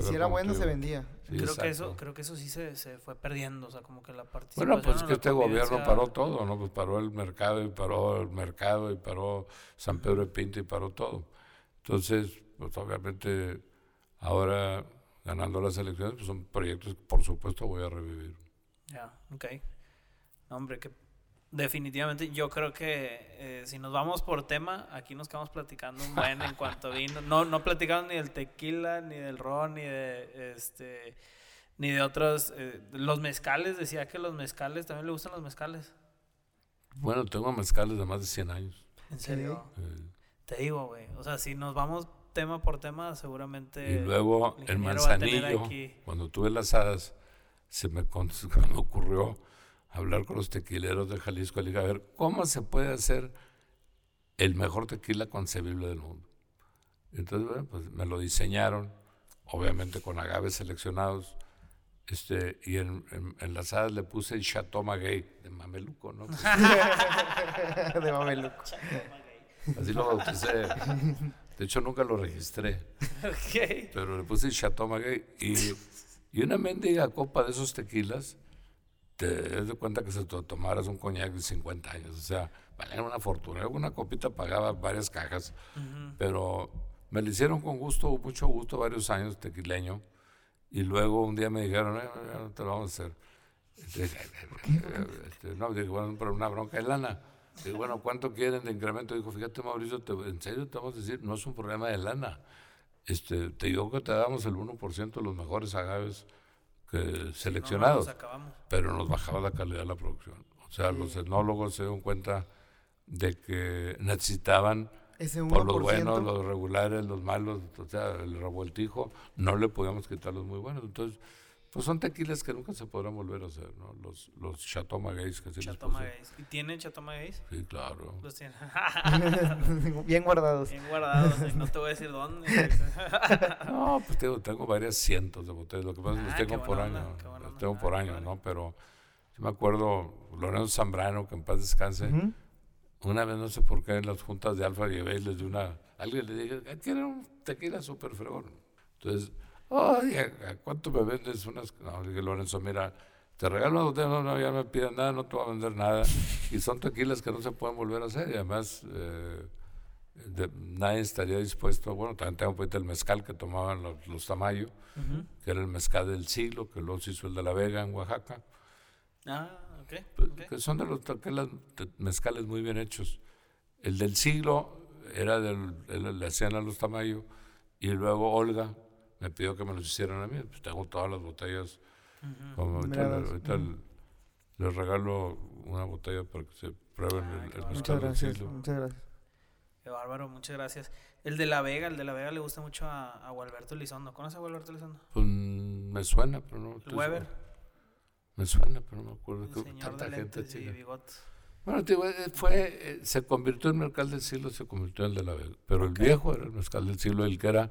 si era bueno, se vendía.
creo, que eso, creo que eso sí se, se, fue perdiendo, o sea, como que la participación... Bueno,
pues es que este gobierno paró todo, ¿no? Pues paró el mercado y paró el mercado y paró San Pedro de Pinta y paró todo. Entonces, pues obviamente ahora ganando las elecciones, pues son proyectos que por supuesto voy a revivir.
Ya, ok. hombre, qué Definitivamente, yo creo que eh, si nos vamos por tema, aquí nos quedamos platicando un buen en cuanto vino. No, no platicamos ni del tequila, ni del ron, ni de este ni de otros. Eh, los mezcales, decía que los mezcales, también le gustan los mezcales.
Bueno, tengo mezcales de más de 100 años.
¿En serio? Te digo, güey. O sea, si nos vamos tema por tema, seguramente.
Y luego el, manzanillo, cuando tuve las hadas, se me, se me ocurrió hablar con los tequileros de Jalisco y a ver cómo se puede hacer el mejor tequila concebible del mundo. Entonces, bueno, pues me lo diseñaron, obviamente con agaves seleccionados, este, y en, en, las hadas le puse el Chateau Maguey de Mameluco, ¿no?
de Mameluco.
Así lo bauticé. De hecho, nunca lo registré. Pero le puse el Chateau Maguey y, y una mendiga copa de esos tequilas te das de cuenta que se te tomaras un coñac de 50 años. O sea, valía una fortuna. Una copita pagaba varias cajas, pero me lo hicieron con gusto, mucho gusto, varios años tequileño. Y luego un día me dijeron, eh, no te lo vamos a hacer. Este, no, dije, bueno, pero una bronca de lana. Digo, bueno, ¿cuánto quieren de incremento? Dijo, fíjate, Mauricio, en serio te vamos a decir, no es un problema de lana. Este, te digo que te damos el 1% de los mejores agaves seleccionados, pero nos bajaba la calidad de la producción. O sea, los etnólogos se dieron cuenta de que necesitaban por los buenos, los regulares, los malos, o sea, el revueltijo, no le podíamos quitar los muy buenos. Entonces, pues son tequilas que nunca se podrán volver a hacer, ¿no? Los, los Chateau Magueys que sí
Chateau Magueys. ¿Y tienen Chateau Magueys?
Sí, claro.
Los tienen.
Bien guardados.
Bien guardados, no te voy a decir dónde.
no, pues tengo, tengo varias cientos de botellas, lo que pasa es que los ah, tengo por año, los tengo por año, ¿no? Pero yo me acuerdo, Lorenzo Zambrano, que en paz descanse, una vez no sé por qué en las juntas de Alfa llevé les de una, alguien le dije, quieren un tequila súper fregón. Entonces Ay, ¿a cuánto me vendes unas? No, dije Lorenzo, mira, te regalo una no, no, ya me pidan nada, no te voy a vender nada. Y son tequilas que no se pueden volver a hacer. Y además, eh, nadie estaría dispuesto, bueno, también tengo pues el mezcal que tomaban los, los Tamayo, que era el mezcal del siglo, que luego se hizo el de la Vega en Oaxaca.
Ah, ok.
Pues, que son de los mezcales muy bien hechos. El del siglo era del, le hacían a los Tamayo, y luego Olga me pidió que me los hicieran a mí. Pues tengo todas las botellas. como ahorita, les regalo una botella para que se prueben el, el mezcal
del siglo. Muchas gracias.
Qué bárbaro, muchas gracias. El de La Vega, el de La Vega le gusta mucho a, a Gualberto Elizondo. ¿Conoce a Gualberto Elizondo?
Pues me suena, pero no.
¿El Weber?
Me suena, pero no me acuerdo.
El señor tanta de gente y
Bueno, tío, eh, fue, eh, se convirtió en mezcal del siglo, se convirtió en el de La Vega. Pero el viejo era el mezcal del siglo, el que era,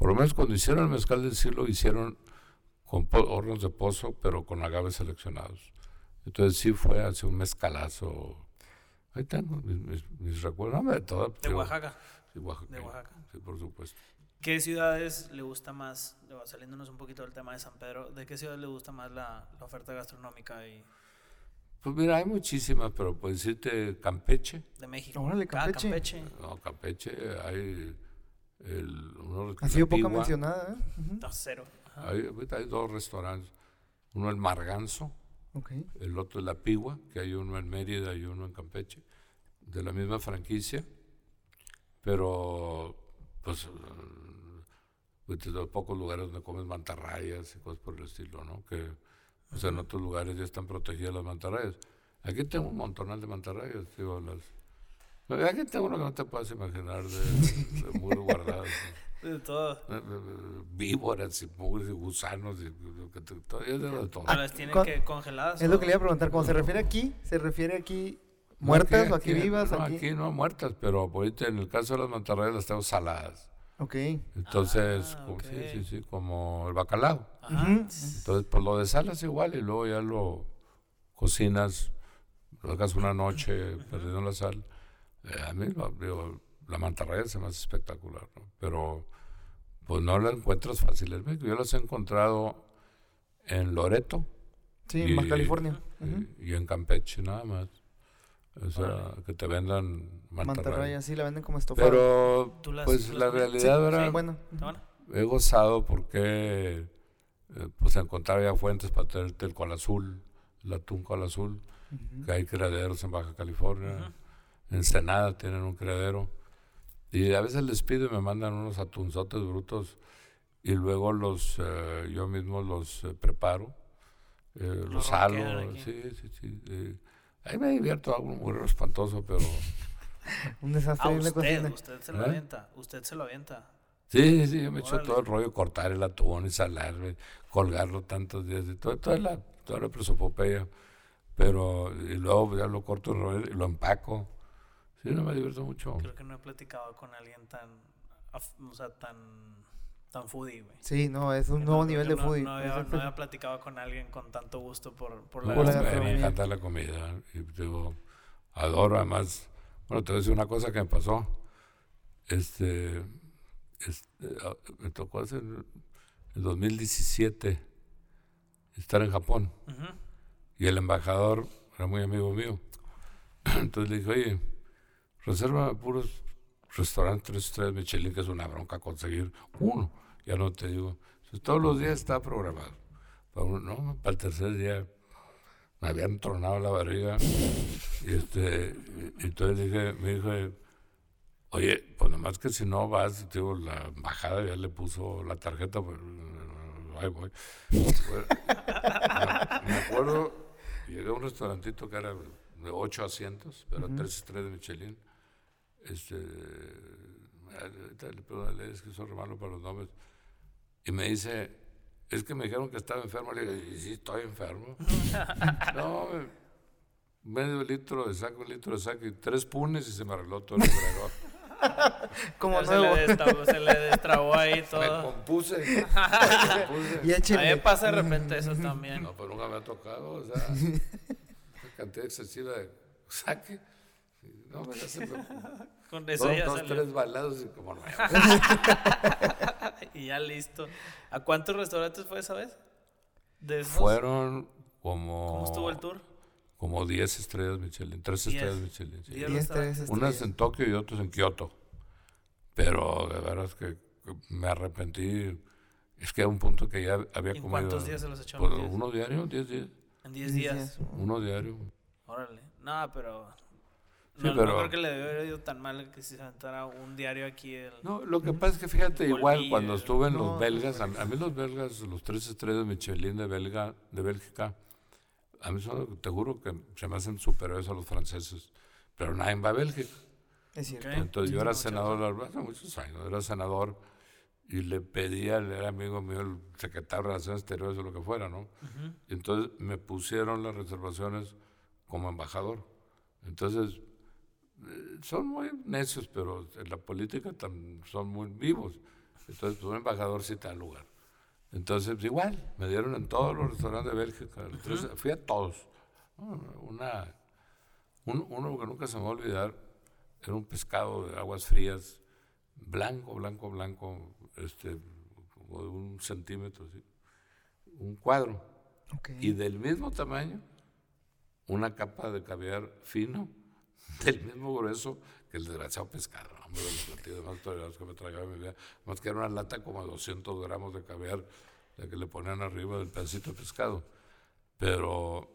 por lo menos cuando hicieron el mezcal del siglo, hicieron con hornos de pozo, pero con agaves seleccionados. Entonces sí fue hace un mezcalazo Ahí tengo mis, recuerdos. de todo.
De Oaxaca.
Sí, Oaxaca. De Oaxaca. Sí, por supuesto.
¿Qué ciudades le gusta más, saliéndonos un poquito del tema de San Pedro, de qué ciudades le gusta más la, oferta gastronómica? Y...
Pues mira, hay muchísimas, pero puedes decirte Campeche.
De México.
Órale, ah, Campeche.
Campeche.
No, Campeche, hay el, uno
Ha sido poco mencionada,
¿eh? cero.
Hay, hay, dos restaurantes. Uno el Marganzo, el otro es La Pigua, que hay uno en Mérida y uno en Campeche, de la misma franquicia, pero pues, pues de los pocos lugares donde comes mantarrayas y cosas por el estilo, ¿no? Que pues, en otros lugares ya están protegidas las mantarrayas. Aquí tengo un montonal de mantarrayas, digo, las... Aquí tengo lo que no te puedes imaginar de, de muros guardados.
De todo.
Víboras y mugres y gusanos y todo. de todo.
las tienen que congeladas.
Es lo que le iba a preguntar. Cuando se refiere aquí, ¿se refiere aquí muertas o aquí, vivas?
No, aquí? no muertas, pero ahorita en el caso de las mantarrayas las tengo saladas.
Ok.
Entonces, ah, como, sí, sí, sí, como el bacalao. Entonces, pues lo desalas igual y luego ya lo cocinas, lo hagas una noche perdiendo la sal. Eh, a mí, digo, la mantarraya se me hace espectacular, ¿no? pero pues no la encuentras fácilmente. Yo las he encontrado en Loreto.
Sí, en California.
Y, en Campeche nada más. O sea, que te vendan mantarraya. Mantarraya,
sí, la venden como estofada.
Pero, pues la realidad era... bueno. He gozado porque, eh, pues encontrar ya fuentes para tenerte el col azul, el atún col azul, que hay criaderos en Baja California. Senada tienen un criadero y a veces les pido y me mandan unos atunzotes brutos y luego los eh, yo mismo los eh, preparo, eh, los salo. Sí, sí, sí. ahí me divierto, algo muy espantoso, pero...
un desastre
usted, Usted se lo avienta, usted se lo avienta.
Sí, sí, yo me echo todo el rollo, cortar el atún y salarme, colgarlo tantos días, y todo, toda la, toda la presopopeya. Pero, y luego ya lo corto y lo empaco. Sí, no me divierto mucho.
Creo que no he platicado con alguien tan, o sea, tan, tan foodie, güey.
Sí, no, es un nuevo nivel de foodie.
No, había, platicado con alguien con tanto gusto por, por la
gastronomía. Me encanta la comida y digo, adoro además. Bueno, te voy a decir una cosa que me pasó. Este, este me tocó hacer en 2017 estar en Japón. Y el embajador era muy amigo mío. Entonces le dije, oye, Reserva puros restaurantes tres Michelin, que es una bronca conseguir uno. Ya no te digo. Todos los días está programado. Para, no, para el tercer día me habían tronado la barriga. Y este, entonces dije, me dijo, oye, pues nomás que si no vas, digo, la embajada ya le puso la tarjeta, pues, ahí voy. me, acuerdo, llegué a un restaurantito que era de ocho asientos, pero tres estrellas de Michelin este, le pregunto, es que soy hermano para los nombres, y me dice, es que me dijeron que estaba enfermo, le digo, sí, estoy enfermo. no, medio litro de saco, un litro de saco y tres punes y se me arregló todo el reloj.
Como se le, destrabó, se le destrabó ahí todo.
Me compuse. me
compuse. a mí me pasa de repente eso también.
No, pero nunca me ha tocado, o sea, una cantidad excesiva de saque. No, me hace
Con eso ya
dos, tres balados y como no.
y ya listo. ¿A cuántos restaurantes fue esa vez?
Fueron como...
¿Cómo estuvo el tour?
Como 10 estrellas Michelin, 3 estrellas Michelin. Sí.
Diez,
Unas en Tokio y otras en Kioto. Pero de verdad que me arrepentí. Es que a un punto que ya había
¿En cuántos días se los echó?
Pues uno diario, diez días.
En diez días.
Uno diario.
Órale. No, pero no, pero, no creo que le debió haber ido tan mal que si se aventara un diario aquí. El...
No, lo que pasa es que fíjate, igual cuando estuve en los belgas, a, mí los belgas, los tres estrellas Michelin de, Belga, de Bélgica, a mí son, te juro que se me hacen superiores a los franceses, pero nadie va a Bélgica.
Es cierto.
Entonces yo era senador hace muchos años, era senador y le pedía, era amigo mío, el secretario de Relaciones Exteriores o lo que fuera, ¿no? Y entonces me pusieron las reservaciones como embajador. Entonces son muy necios, pero en la política son muy vivos. Entonces, pues un embajador sí está lugar. Entonces, pues, igual, me dieron en todos los restaurantes de Bélgica. Entonces, fui a todos. Una, uno que nunca se me va a olvidar era un pescado de aguas frías, blanco, blanco, blanco, este, como de un centímetro, un cuadro. Y del mismo tamaño, una capa de caviar fino del mismo grueso que el desgraciado pescado. Hombre, de los platillos más toreados que me traía en mi vida. Más que era una lata como de 200 gramos de caviar la que le ponían arriba del pedacito de pescado. Pero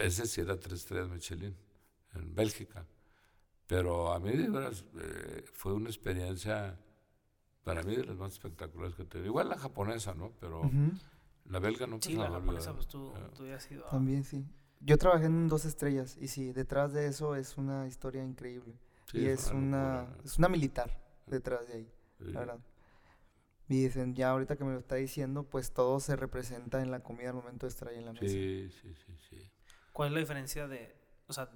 ese sí era tres estrellas Michelin en Bélgica. Pero a mí, de veras, eh, fue una experiencia, para mí, de las más espectaculares que he tenido. Igual la japonesa, ¿no? Pero la belga no
Sí, la japonesa, pues tú, tú ya has ido.
También, sí. Yo trabajé en dos estrellas y sí, detrás de eso es una historia increíble. y es, una, es una militar detrás de ahí, la verdad. Y dicen, ya ahorita que me lo está diciendo, pues todo se representa en la comida al momento de estar ahí en la mesa.
Sí, sí, sí, sí.
¿Cuál es la diferencia de, o sea,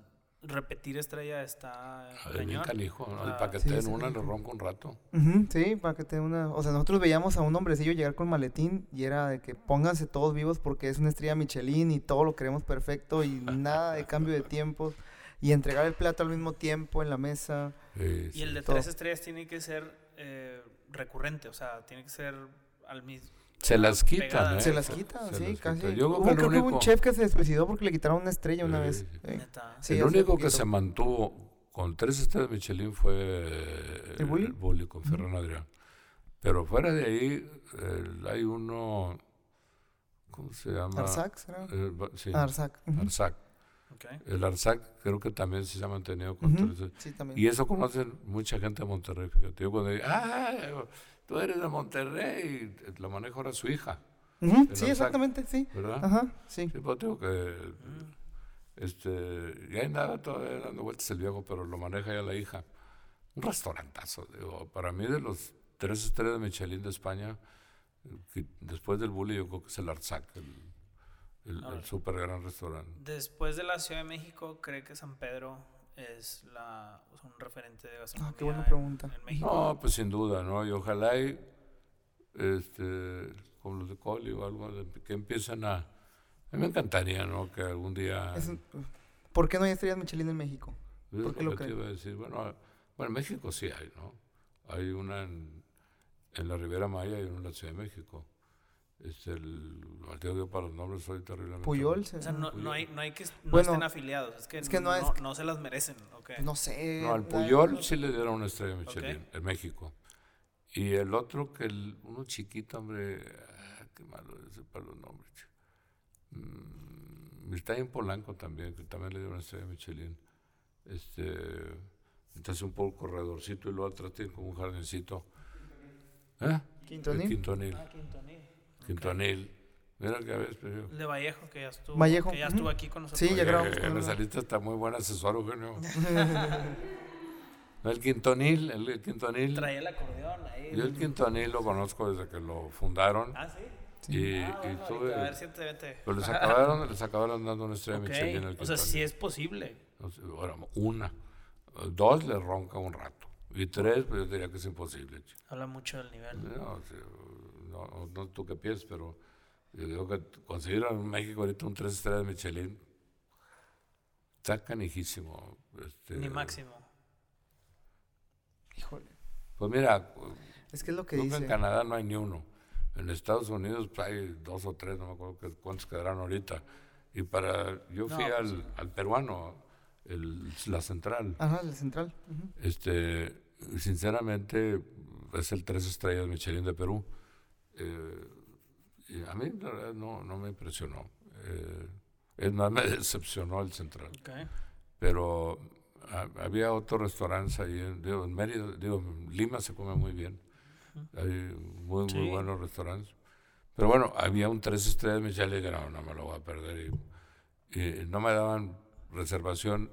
repetir estrella está
bien canijo, ¿no? para que te una le ronco un rato.
sí, para que te una, o sea, nosotros veíamos a un hombrecillo llegar con maletín y era de que pónganse todos vivos porque es una estrella Michelin y todo lo queremos perfecto y nada de cambio de tiempo y entregar el plato al mismo tiempo en la mesa.
y el de tres estrellas tiene que ser eh, recurrente, o sea, tiene que ser al mismo
se las quitan, ¿eh?
Se las quitan, sí, casi. Yo creo, que hubo un chef que se suicidó porque le quitaron una estrella una vez.
el único que se mantuvo con tres estrellas de Michelin fue el Bully, con Ferran Adrián. Pero fuera de ahí, hay uno. ¿Cómo se llama?
Arzac, ¿será?
sí,
Arzac.
Arzac. El Arzac creo que también se ha mantenido con tres. Sí, también. Y eso conocen mucha gente de Monterrey. Fíjate, yo cuando digo, ¡ah! Tú eres de Monterrey, y lo maneja ahora su hija.
Sí, exactamente, sí.
¿Verdad?
Ajá, sí.
Sí, pues digo que, este, ya hay nada todavía dando vueltas el viejo, pero lo maneja ya la hija. Un restaurantazo, digo, para mí de los tres estrellas de Michelin de España, después del Bully yo creo que es el Arzac, el, el, súper gran restaurante.
Después de la Ciudad de México, ¿cree que San Pedro es la, un referente de gastronomía
ah, qué buena pregunta.
En, México?
No, pues sin duda, ¿no? Y ojalá y, este, como los de Coli o algo, que empiecen a... A mí me encantaría, ¿no? Que algún día...
¿Por qué no hay estrellas Michelin en México?
¿Por qué lo, que iba a decir. Bueno, bueno, en México sí hay, ¿no? Hay una en, en la Ribera Maya y una en la Ciudad de México. Es el Mateo para los nombres soy terriblemente.
Puyol.
O sea, no, no, hay, no hay que no estén afiliados. Es que, es que no, no, se las merecen. Okay.
No sé.
No, al Puyol sí le dieron una estrella Michelin en México. Y el otro, que el, uno chiquito, hombre, ah, qué malo ese para los nombres. Mm, está en Polanco también, que también le dieron una estrella Michelin. Este, entonces un poco corredorcito y luego atrás tiene como un jardincito.
¿Eh? Quintonil.
Quintonil.
Ah, Quintonil.
Quintonil. Mira que a veces, pero...
De Vallejo, que ya estuvo,
Vallejo.
Que ya estuvo aquí con nosotros.
Sí, ya grabamos
con saliste está muy buen asesor, Eugenio. el Quintonil, el, Quintonil.
Traía el acordeón ahí.
Yo el Quintonil lo conozco desde que lo fundaron.
Ah, sí.
Y,
ah,
y tuve,
a ver, siéntate.
Pero les acabaron, les acabaron dando una estrella okay. Michelin al
O sea, sí es posible.
Bueno, una. Dos le ronca un rato. Y tres, pues yo diría que es imposible.
Habla mucho del nivel.
No, no, no tú qué piensas, pero yo digo que conseguir en México ahorita un tres estrellas de Michelin está canijísimo. Este,
Ni máximo.
Híjole.
Pues mira,
es que es lo que
dice. en Canadá no hay ni uno. En Estados Unidos pues, hay dos o tres, no me acuerdo cuántos quedarán ahorita. Y para, yo fui al, pues, al, peruano, el, la central.
Ajá, la central.
Este, sinceramente, es el tres estrellas Michelin de Perú. Y a mí no, no me impresionó. es más, me decepcionó el central. Pero había otros restaurantes ahí, digo, en Mérida, digo, en Lima se come muy bien. Hay muy, muy buenos restaurantes. Pero bueno, había un tres estrellas Michelin dije, no, no me lo voy a perder. Y, no me daban reservación.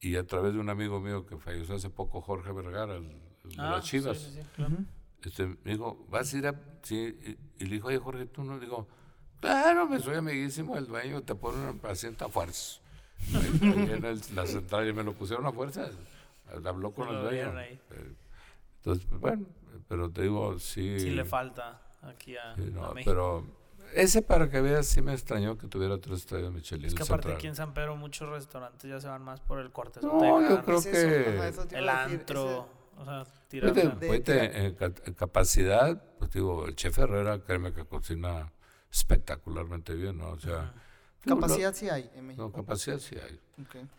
Y a través de un amigo mío que falleció hace poco, Jorge Vergara, el, de las ah, Chivas, este, me dijo, ¿vas a ir a...? Sí, y, le dijo, oye, Jorge, tú no. Digo, claro, me soy amiguísimo del dueño, te pone un paciente a fuerza. en la central y me lo pusieron a fuerza. Habló con el dueño. Eh, entonces, bueno, pero te digo, sí.
Sí le falta aquí a,
no, Pero ese para que veas sí me extrañó que tuviera tres estrellas Michelin.
Es que aparte aquí en San Pedro muchos restaurantes ya se van más por el corte.
No, yo creo que...
el antro, o sea,
tirar... en, capacidad, pues digo, el chef Herrera, créeme que cocina espectacularmente bien, ¿no? O sea...
Capacidad sí hay en
México. No, capacidad sí hay.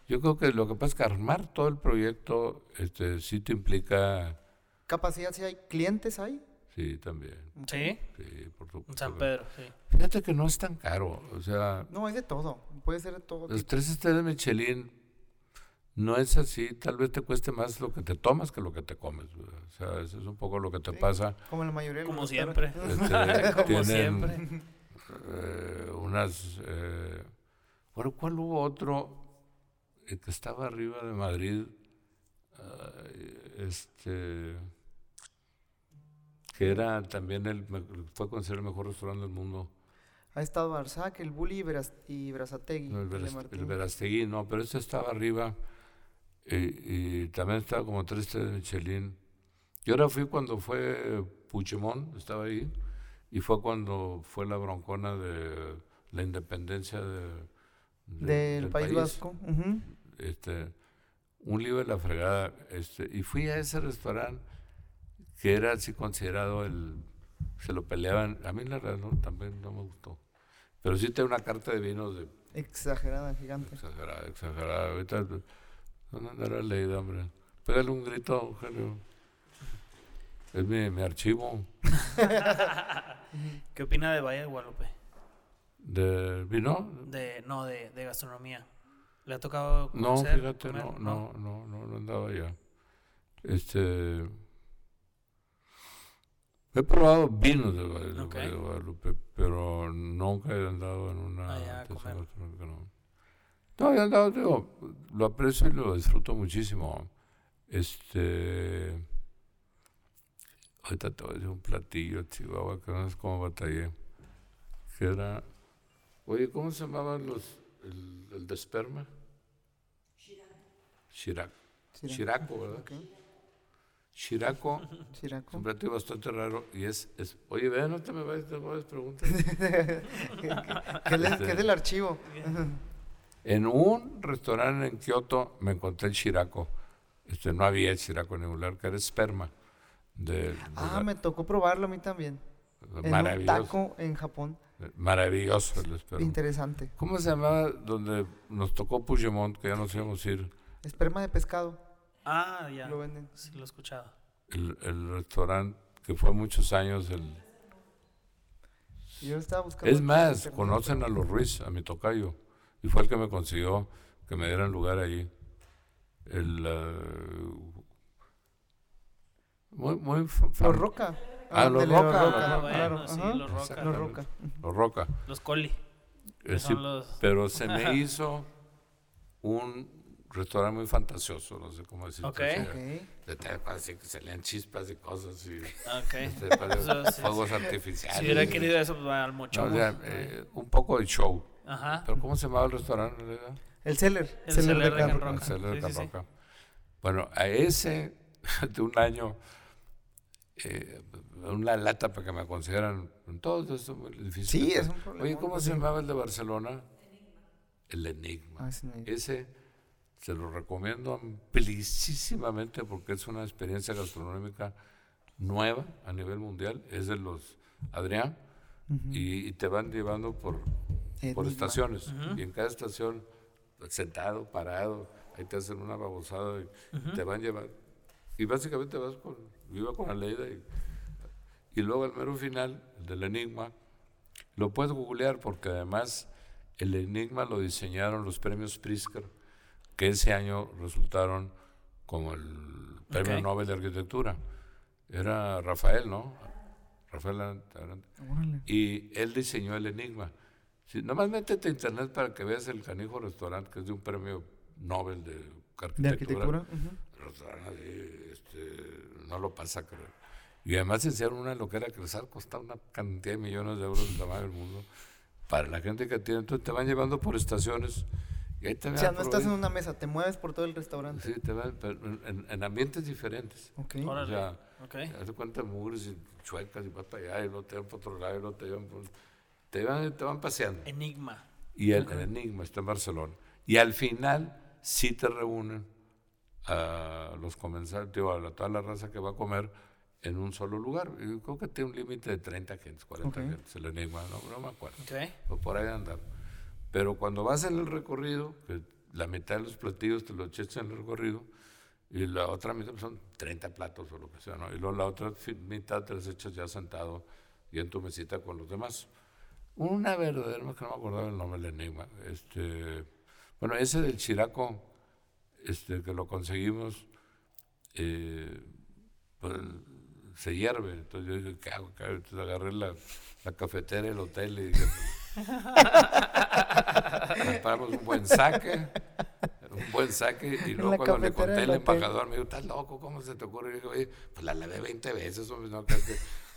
Yo creo que lo que pasa es que armar todo el proyecto este, sí te implica...
¿Capacidad sí hay? ¿Clientes hay?
Sí, también.
¿Sí?
Sí, por supuesto.
San Pedro, sí.
Fíjate que no es tan caro, o sea...
No, es de todo, puede ser de todo.
Los tres estrellas de Michelin no es así, tal vez te cueste más lo que te tomas que lo que te comes. O sea, eso es un poco lo que te pasa.
Como la mayoría
de Como siempre. Este, Como siempre.
Eh, unas... Eh, bueno, ¿cuál hubo otro que estaba arriba de Madrid? este que era también el, fue considerado el mejor restaurante del mundo.
Ha estado Arzac, el Bulli y, Brazategui.
No, el, Verastegui, no, pero este estaba arriba y, también estaba como tres de Michelin. Yo ahora fui cuando fue Puigdemont, estaba ahí, y fue cuando fue la broncona de la independencia de,
del, País, Vasco.
este, un libro de la fregada. Este, y fui a ese restaurante que era así considerado el... Se lo peleaban. A mí la verdad también no me gustó. Pero sí tengo una carta de vinos de...
Exagerada, gigante.
Exagerada, exagerada. Ahorita no andará leído, hombre. Pégale un grito, Eugenio. Es mi, mi archivo.
¿Qué opina de Valle de Guadalupe?
¿De vino?
De, no, de, de gastronomía. ¿Le ha tocado
conocer, No, fíjate, no, no, no, no, no andaba ya. Este... He probado vinos de, Guadalupe, pero nunca he andado en una no. no, he andado, digo, lo aprecio y lo disfruto muchísimo. Este. Ahorita te voy a decir un platillo, Chihuahua, que no sé cómo batallé. Que era. Oye, ¿cómo se llamaban los. el, el de esperma? Chirac. Chiraco, ¿verdad? Chiraco,
Chiraco.
un platillo bastante raro y es, es oye, ve, no te me vayas, te voy a preguntar.
¿Qué, es del archivo?
En un restaurante en Kioto me encontré el Chiraco. Este, no había el Chiraco en ningún lugar, que era esperma. De,
ah, me tocó probarlo a mí también. Maravilloso. En un taco en Japón.
Maravilloso el esperma.
Interesante.
¿Cómo se llamaba donde nos tocó Puigdemont, que ya nos íbamos a ir?
Esperma de pescado.
Ah, ya. Lo venden. Sí, lo he escuchado.
El, el restaurante que fue muchos años el...
Yo estaba buscando...
Es más, conocen a los Ruiz, a mi tocayo, y fue el que me consiguió que me dieran lugar ahí. El... Uh, muy, muy...
Los Roca.
Ah, los Roca.
Ah, claro. sí, los Roca.
Los Roca.
Los Roca.
Los Coli.
Eh, pero se me hizo un restaurante muy fantasioso, no sé cómo decirlo.
Ok.
De así que salían chispas y cosas y
okay.
fuegos artificiales.
Si hubiera querido eso, pues al mucho.
No, o sea, eh, un poco de show.
Ajá.
Pero ¿cómo se llamaba el restaurante?
El Celler.
El Celler de Can
El Celler de Can Bueno, a ese de un año, eh, una lata para que me consideran en todo esto muy difícil.
Sí, es un problema.
Oye, ¿cómo se llamaba el de Barcelona? El Enigma.
Ah,
ese se lo recomiendo amplísimamente porque es una experiencia gastronómica nueva a nivel mundial. Es de los Adrián y, te van llevando por, por estaciones. Y en cada estación, sentado, parado, ahí te hacen una babosada y te van llevando. Y básicamente vas con, iba con Aleida y, y luego el mero final, el del enigma, lo puedes googlear porque además el enigma lo diseñaron los premios Pritzker, que ese año resultaron como el premio Nobel de Arquitectura. Era Rafael, ¿no? Rafael Y él diseñó el enigma. Si, nomás métete a internet para que veas el Canijo Restaurante, que es de un premio Nobel de arquitectura. ¿De arquitectura? este, no lo pasa, creo. Y además hicieron una loquera que les ha costado una cantidad de millones de euros de tamaño del mundo. Para la gente que tiene, entonces te van llevando por estaciones. Y ahí te
o sea, no estás en una mesa, te mueves por todo el restaurante.
Sí, te van, en, en, ambientes diferentes. Ok. O sea, okay. te cuenta mugres y chuecas y vas para allá y luego te van por otro lado y luego te llevan te van, te van paseando.
Enigma.
Y el, Enigma está en Barcelona. Y al final sí te reúnen a los comensales, a toda la raza que va a comer en un solo lugar. Yo creo que tiene un límite de 30 gentes, 40 gentes, el enigma, no, me acuerdo. O por ahí andar. Pero cuando vas en el recorrido, que la mitad de los platillos te los echas en el recorrido, y la otra mitad son 30 platos o lo que sea, ¿no? Y luego la otra mitad te los echas ya sentado y en tu mesita con los demás. Una verdadera, que no me acordaba el nombre del enigma. Este, bueno, ese del Chiraco, este, que lo conseguimos, eh, pues, se hierve. Entonces yo dije, ¿qué hago? Entonces agarré la, la cafetera del hotel y dije, compramos un buen saque, un buen saque, y luego cuando le conté al embajador, me dijo, ¿estás loco? ¿Cómo se te ocurre? Y dije, oye, pues la lavé 20 veces, hombre, no que...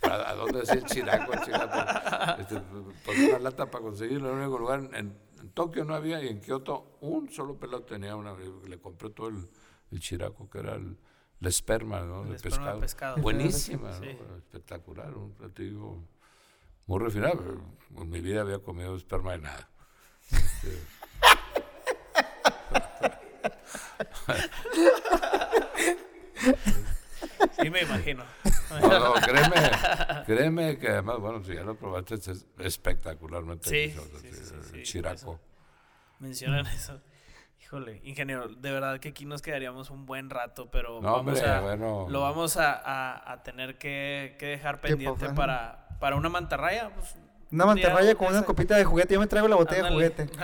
¿A, dónde decía el chiraco? El chiraco este, pues una lata para conseguirlo en el único lugar. En, Tokio no había y en Kioto un solo pelado tenía una. Le compré todo el, el chiraco, que era el, la esperma ¿no? de, pescado. Buenísima, espectacular, un platillo muy refinado. En mi vida había comido esperma de nada. Este,
sí, me imagino.
No, créeme, créeme que además, bueno, si ya lo probaste, es espectacularmente
sí, sí, Chiraco. Mencionan eso. Híjole, ingeniero, de verdad que aquí nos quedaríamos un buen rato, pero vamos a, lo vamos a, tener que, dejar pendiente para, para una mantarraya. Pues,
una mantarraya con una copita de juguete. Yo me traigo la botella de juguete.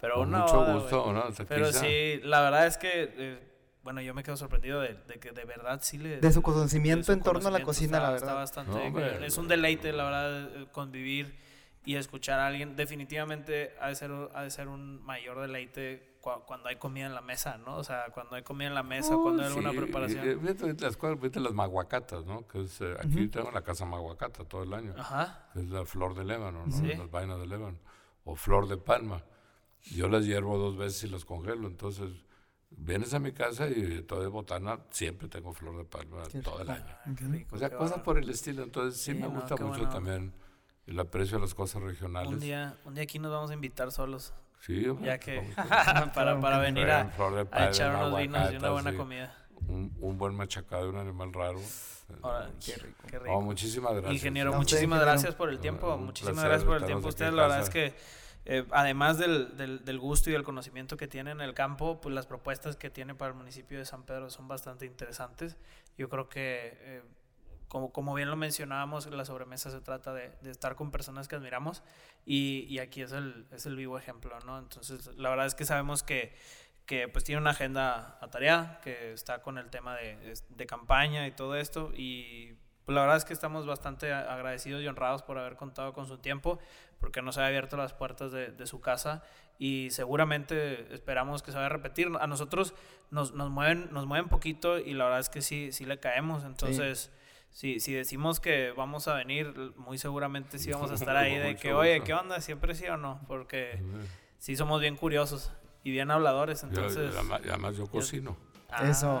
pero con mucho gusto, ¿no? Pero sí, la verdad es que, eh, bueno, yo me quedo sorprendido de, que de verdad sí le...
De su conocimiento en torno a la cocina, la verdad.
bastante... es un deleite, la verdad, eh, convivir y escuchar a alguien definitivamente ha de ser, ha de ser un mayor deleite cuando hay comida en la mesa, ¿no? O sea, cuando hay comida en la mesa, cuando hay alguna preparación.
Fíjate las, las maguacatas, ¿no? Que es, eh, aquí tengo la casa maguacata todo el año. Ajá. Es la flor de lébano, ¿no? Las vainas de lébano. O flor de palma. Yo las hiervo dos veces y las congelo. Entonces, vienes a mi casa y todo de botana, siempre tengo flor de palma todo el año. o sea, cosas por el estilo. Entonces, sí, me gusta mucho también el aprecio a las cosas regionales.
Un día, un día aquí nos vamos a invitar solos. Sí, ya que para, para venir a, echar unos vinos y una buena comida.
Un, un, buen machacado de un animal raro.
qué rico. Qué rico.
muchísimas gracias.
Ingeniero, muchísimas gracias por el tiempo. muchísimas gracias por el tiempo. Ustedes, la verdad es que, eh, además del, del, del, gusto y del conocimiento que tiene en el campo, pues las propuestas que tiene para el municipio de San Pedro son bastante interesantes. Yo creo que eh, como, como bien lo mencionábamos, la sobremesa se trata de, de estar con personas que admiramos y, y, aquí es el, es el vivo ejemplo, ¿no? Entonces, la verdad es que sabemos que, que pues tiene una agenda atareada, que está con el tema de, de campaña y todo esto y pues la verdad es que estamos bastante agradecidos y honrados por haber contado con su tiempo, porque nos ha abierto las puertas de, de, su casa y seguramente esperamos que se vaya a repetir. A nosotros nos, nos, mueven, nos mueven poquito y la verdad es que sí, sí le caemos, entonces... Si, si decimos que vamos a venir, muy seguramente sí vamos a estar ahí de que, oye, ¿qué onda? ¿Siempre sí o no? Porque sí somos bien curiosos y bien habladores, entonces...
y además yo cocino.
Ah, Eso,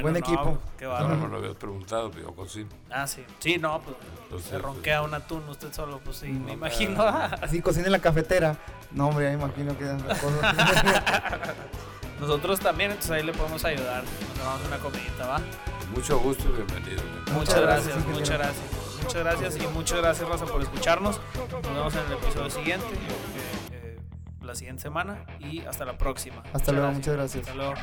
buen equipo.
qué no, me lo habías preguntado, pero yo cocino.
Ah, sí. Sí, no, pues se ronquea un atún usted solo, pues sí, me imagino.
Así cocina en la cafetera. No, hombre, ya me imagino que
Nosotros también, entonces ahí le podemos ayudar. Nos damos una comidita, ¿va?
Mucho gusto y bienvenido.
Muchas gracias, muchas gracias. Muchas gracias y muchas gracias, Raza, por escucharnos. Nos vemos en el episodio siguiente. La siguiente semana y hasta la próxima.
Hasta luego, muchas gracias.
Hasta luego.